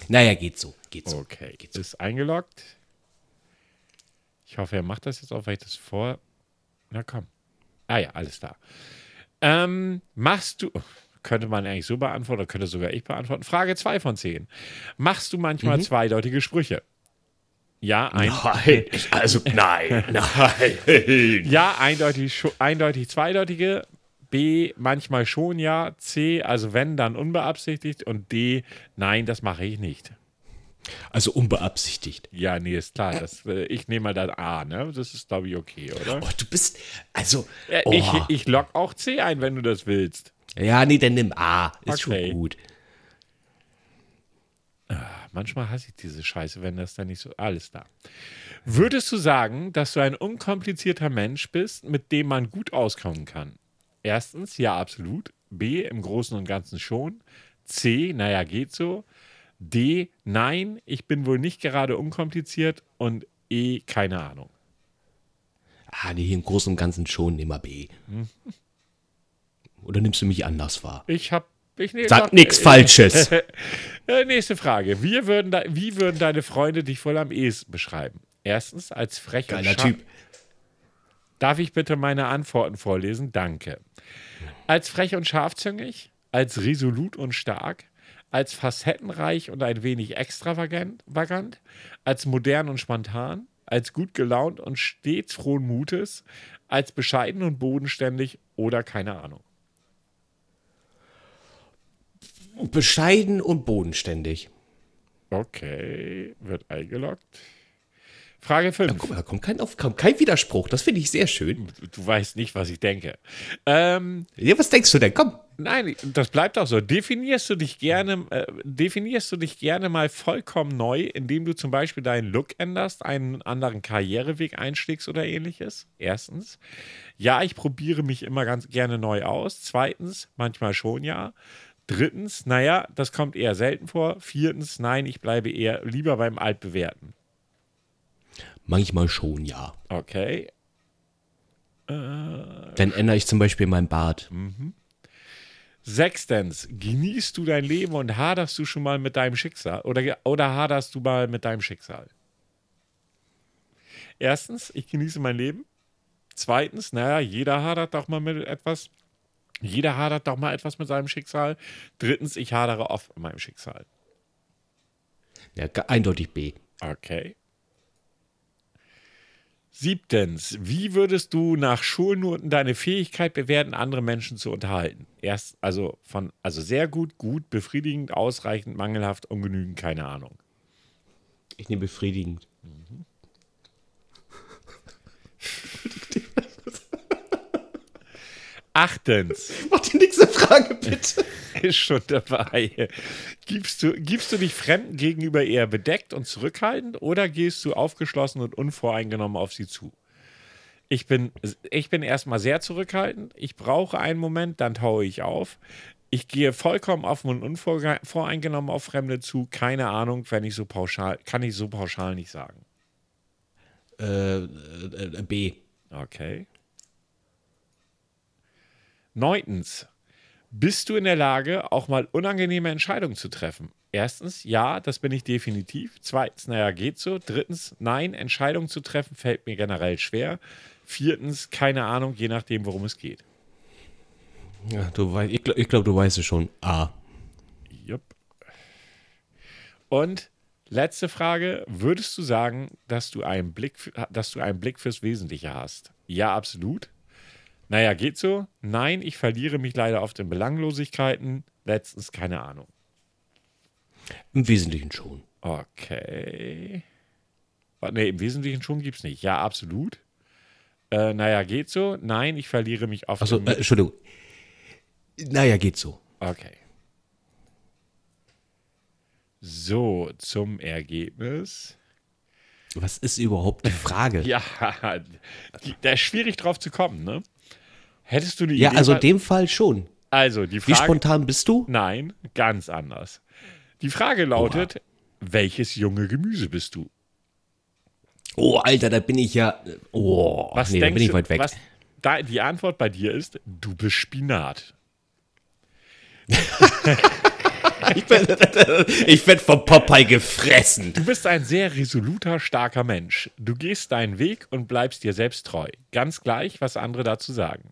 Naja, geht so. Geht so. Okay, Geht so. ist eingeloggt. Ich hoffe, er macht das jetzt auch, weil ich das vor. Na komm. Ah ja, alles da. Ähm, machst du. Könnte man eigentlich so beantworten, oder könnte sogar ich beantworten. Frage 2 von 10. Machst du manchmal zweideutige Sprüche? Ja, ein, Nein, also nein, nein. ja eindeutig, eindeutig zweideutige. B, manchmal schon ja. C, also wenn, dann unbeabsichtigt. Und D, nein, das mache ich nicht. Also unbeabsichtigt. Ja, nee, ist klar. Das, äh, ich nehme mal dann A, ne? Das ist, glaube ich, okay, oder? Oh, du bist, also, oh. Ich, ich log auch C ein, wenn du das willst. ja, nee, dann nimm A. Ist Okay. schon gut. Manchmal hasse ich diese Scheiße, wenn das dann nicht so. Alles da. Würdest du sagen, dass du ein unkomplizierter Mensch bist, mit dem man gut auskommen kann? Erstens, ja, absolut. B, im Großen und Ganzen schon. C, naja, geht so. D, nein, ich bin wohl nicht gerade unkompliziert. Und E, keine Ahnung. Ah, nee, im Großen und Ganzen schon, mal B. Hm. Oder nimmst du mich anders wahr? Ich hab. Ich nehm Sag nichts Falsches. Äh, nächste Frage. Wie würden, wie würden deine Freunde dich wohl am ehesten beschreiben? Erstens als frech und Geiler Typ. Darf ich bitte meine Antworten vorlesen? Danke. Als frech und scharfzüngig, als resolut und stark, als facettenreich und ein wenig extravagant, vagant, als modern und spontan, als gut gelaunt und stets frohen Mutes, als bescheiden und bodenständig oder keine Ahnung. Bescheiden und bodenständig. Okay, wird eingeloggt. Frage 5. Guck mal, da kommt kein, auf, kommt kein Widerspruch. Das finde ich sehr schön. Du weißt nicht, was ich denke. Ähm, Ja, was denkst du denn? Komm. nein, das bleibt auch so. Definierst du dich gerne, äh, definierst du dich gerne mal vollkommen neu, indem du zum Beispiel deinen Look änderst, einen anderen Karriereweg einschlägst oder ähnliches? Erstens. Ja, ich probiere mich immer ganz gerne neu aus. Zweitens, manchmal schon ja. Drittens, naja, das kommt eher selten vor. Viertens, nein, ich bleibe eher lieber beim Altbewährten. Manchmal schon, ja. Okay. Dann ändere ich zum Beispiel meinen Bart. Sechstens, genießt du dein Leben und haderst du schon mal mit deinem Schicksal? Oder, oder haderst du mal mit deinem Schicksal? Erstens, ich genieße mein Leben. Zweitens, naja, jeder hadert doch mal mit etwas. Jeder hadert doch mal etwas mit seinem Schicksal. Drittens, ich hadere oft mit meinem Schicksal. Ja, eindeutig B. Okay. Siebtens, wie würdest du nach Schulnoten deine Fähigkeit bewerten, andere Menschen zu unterhalten? Erst, also von, also sehr gut, gut, befriedigend, ausreichend, mangelhaft, ungenügend, keine Ahnung. Ich nehme befriedigend. Achtens, Mach die nächste Frage, bitte. ist schon dabei. Gibst du, gibst du dich Fremden gegenüber eher bedeckt und zurückhaltend oder gehst du aufgeschlossen und unvoreingenommen auf sie zu? Ich bin, ich bin erstmal sehr zurückhaltend. Ich brauche einen Moment, dann taue ich auf. Ich gehe vollkommen offen und unvoreingenommen auf Fremde zu. Keine Ahnung, wenn ich so pauschal, kann ich so pauschal nicht sagen. Äh, äh, B. Okay. Neuntens. Bist du in der Lage, auch mal unangenehme Entscheidungen zu treffen? Erstens, ja, das bin ich definitiv. Zweitens, naja, geht so. Drittens, nein, Entscheidungen zu treffen fällt mir generell schwer. Viertens, keine Ahnung, je nachdem, worum es geht. Ja, du weißt, ich glaube, glaub, du weißt es schon. A. Jupp. Und letzte Frage: Würdest du sagen, dass du einen Blick, dass du einen Blick fürs Wesentliche hast? Ja, absolut. Naja, geht so. Nein, ich verliere mich leider oft in Belanglosigkeiten. Letztens keine Ahnung. Im Wesentlichen schon. Okay. Ne, im Wesentlichen schon gibt es nicht. Ja, absolut. Äh, naja, geht so. Nein, ich verliere mich oft. Achso, äh, Entschuldigung. Naja, geht so. Okay. So, zum Ergebnis. Was ist überhaupt die Frage? ja, da ist schwierig drauf zu kommen, ne? Hättest du die Ja, also in dem Fall schon. Also, die Wie Frage. spontan bist du? Nein, ganz anders. Die Frage lautet: Welches junge Gemüse bist du? Oh, Alter, da bin ich ja. Oh, Was nee, da denkst bin ich du, weit weg. Was, da, die Antwort bei dir ist: Du bist Spinat. Ich, bin, ich werde vom Popeye gefressen. Du bist ein sehr resoluter, starker Mensch. Du gehst deinen Weg und bleibst dir selbst treu. Ganz gleich, was andere dazu sagen.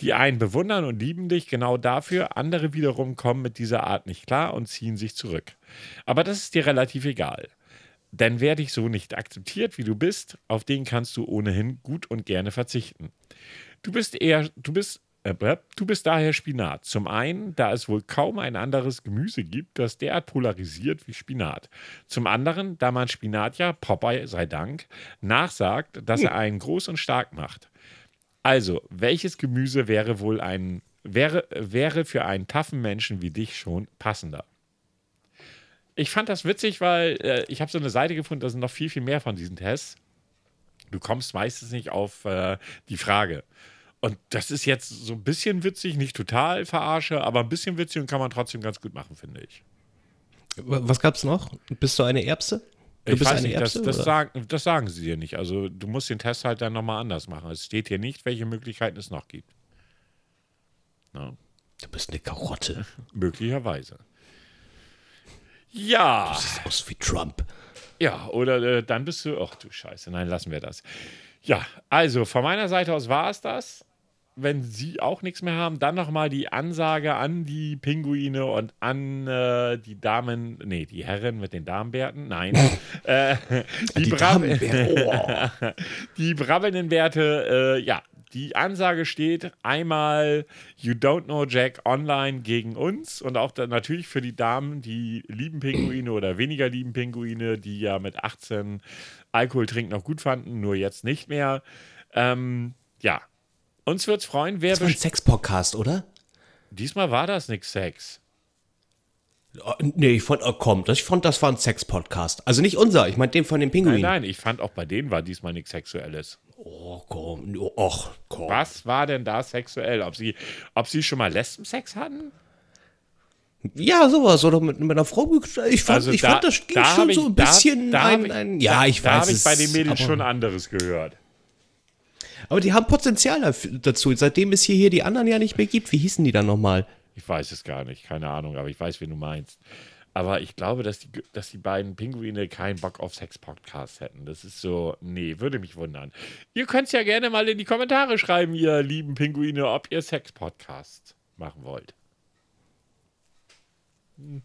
Die einen bewundern und lieben dich genau dafür, andere wiederum kommen mit dieser Art nicht klar und ziehen sich zurück. Aber das ist dir relativ egal. Denn wer dich so nicht akzeptiert, wie du bist, auf den kannst du ohnehin gut und gerne verzichten. Du bist eher, du bist, äh, du bist daher Spinat. Zum einen, da es wohl kaum ein anderes Gemüse gibt, das derart polarisiert wie Spinat. Zum anderen, da man Spinat ja, Popeye sei Dank, nachsagt, dass er einen groß und stark macht. Also, welches Gemüse wäre wohl ein, wäre, wäre für einen taffen Menschen wie dich schon passender? Ich fand das witzig, weil äh, ich habe so eine Seite gefunden, da sind noch viel, viel mehr von diesen Tests. Du kommst meistens nicht auf äh, die Frage. Und das ist jetzt so ein bisschen witzig, nicht total verarsche, aber ein bisschen witzig und kann man trotzdem ganz gut machen, finde ich. Was gab's noch? Bist du eine Erbse? Du ich bist weiß eine nicht, das, Erbse, das, oder? sagen, das sagen sie dir nicht. Also du musst den Test halt dann nochmal anders machen. Es steht hier nicht, welche Möglichkeiten es noch gibt. Ja, Du bist eine Karotte. möglicherweise. Ja. Du siehst aus wie Trump. Ja, oder äh, dann bist du. Ach du Scheiße, nein, lassen wir das. Ja, also von meiner Seite aus war es das. Wenn Sie auch nichts mehr haben, dann nochmal die Ansage an die Pinguine und an äh, die Damen, nee, die Herren mit den Damenbärten, nein. äh, die, Die Brab oh. die brabbelnden Werte, äh, ja, die Ansage steht einmal You Don't Know Jack online gegen uns und auch dann natürlich für die Damen, die lieben Pinguine oder weniger lieben Pinguine, die ja mit 18 Alkohol trinken noch gut fanden, nur jetzt nicht mehr. Ähm, ja, uns wird's freuen, wer Das war ein Sex-Podcast, oder? Diesmal war das nix Sex. Oh, nee, ich fand, oh, komm, das, ich fand, das war ein Sex-Podcast. Also nicht unser, ich meine den von den Nein, Pinguinen. nein, ich fand auch bei denen war diesmal nichts Sexuelles. Oh, komm, oh, och, komm. Was war denn da sexuell? Ob sie, ob sie schon mal Lesbensex hatten? Ja, sowas. Oder mit, mit einer Frau. Ich fand, Also ich da- fand das ging da schon ich- so ein da- bisschen da ein, ich- ein. Ja, ich Da weiß. habe ich bei es, den Mädels schon anderes gehört. Aber die haben Potenzial dafür- dazu. Seitdem es hier, hier die anderen ja nicht mehr gibt. Wie hießen die dann nochmal? Ich weiß es gar nicht, keine Ahnung, aber ich weiß, wen du meinst. Aber ich glaube, dass die, dass die beiden Pinguine keinen Bock auf Sex-Podcast hätten. Das ist so, nee, würde mich wundern. Ihr könnt es ja gerne mal in die Kommentare schreiben, ihr lieben Pinguine, ob ihr Sex-Podcast machen wollt. Hm.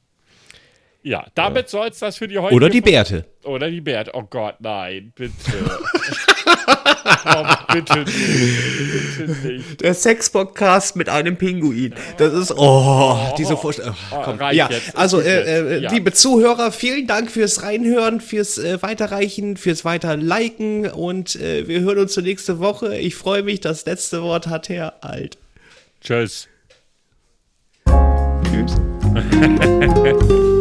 Ja, damit soll es das für die heutige Oder die Bärte. Oder die Bert. Oh Gott, nein, bitte. oh, bitte nicht. Bitte nicht. Der Sex-Podcast mit einem Pinguin. Das ist, oh, diese Vorstellung. Oh, komm. Ja, also, äh, äh, Ja. liebe Zuhörer, vielen Dank fürs Reinhören, fürs äh, Weiterreichen, fürs Weiterliken und äh, wir hören uns zur nächste Woche. Ich freue mich, das letzte Wort hat Herr Alt. Tschüss. Tschüss.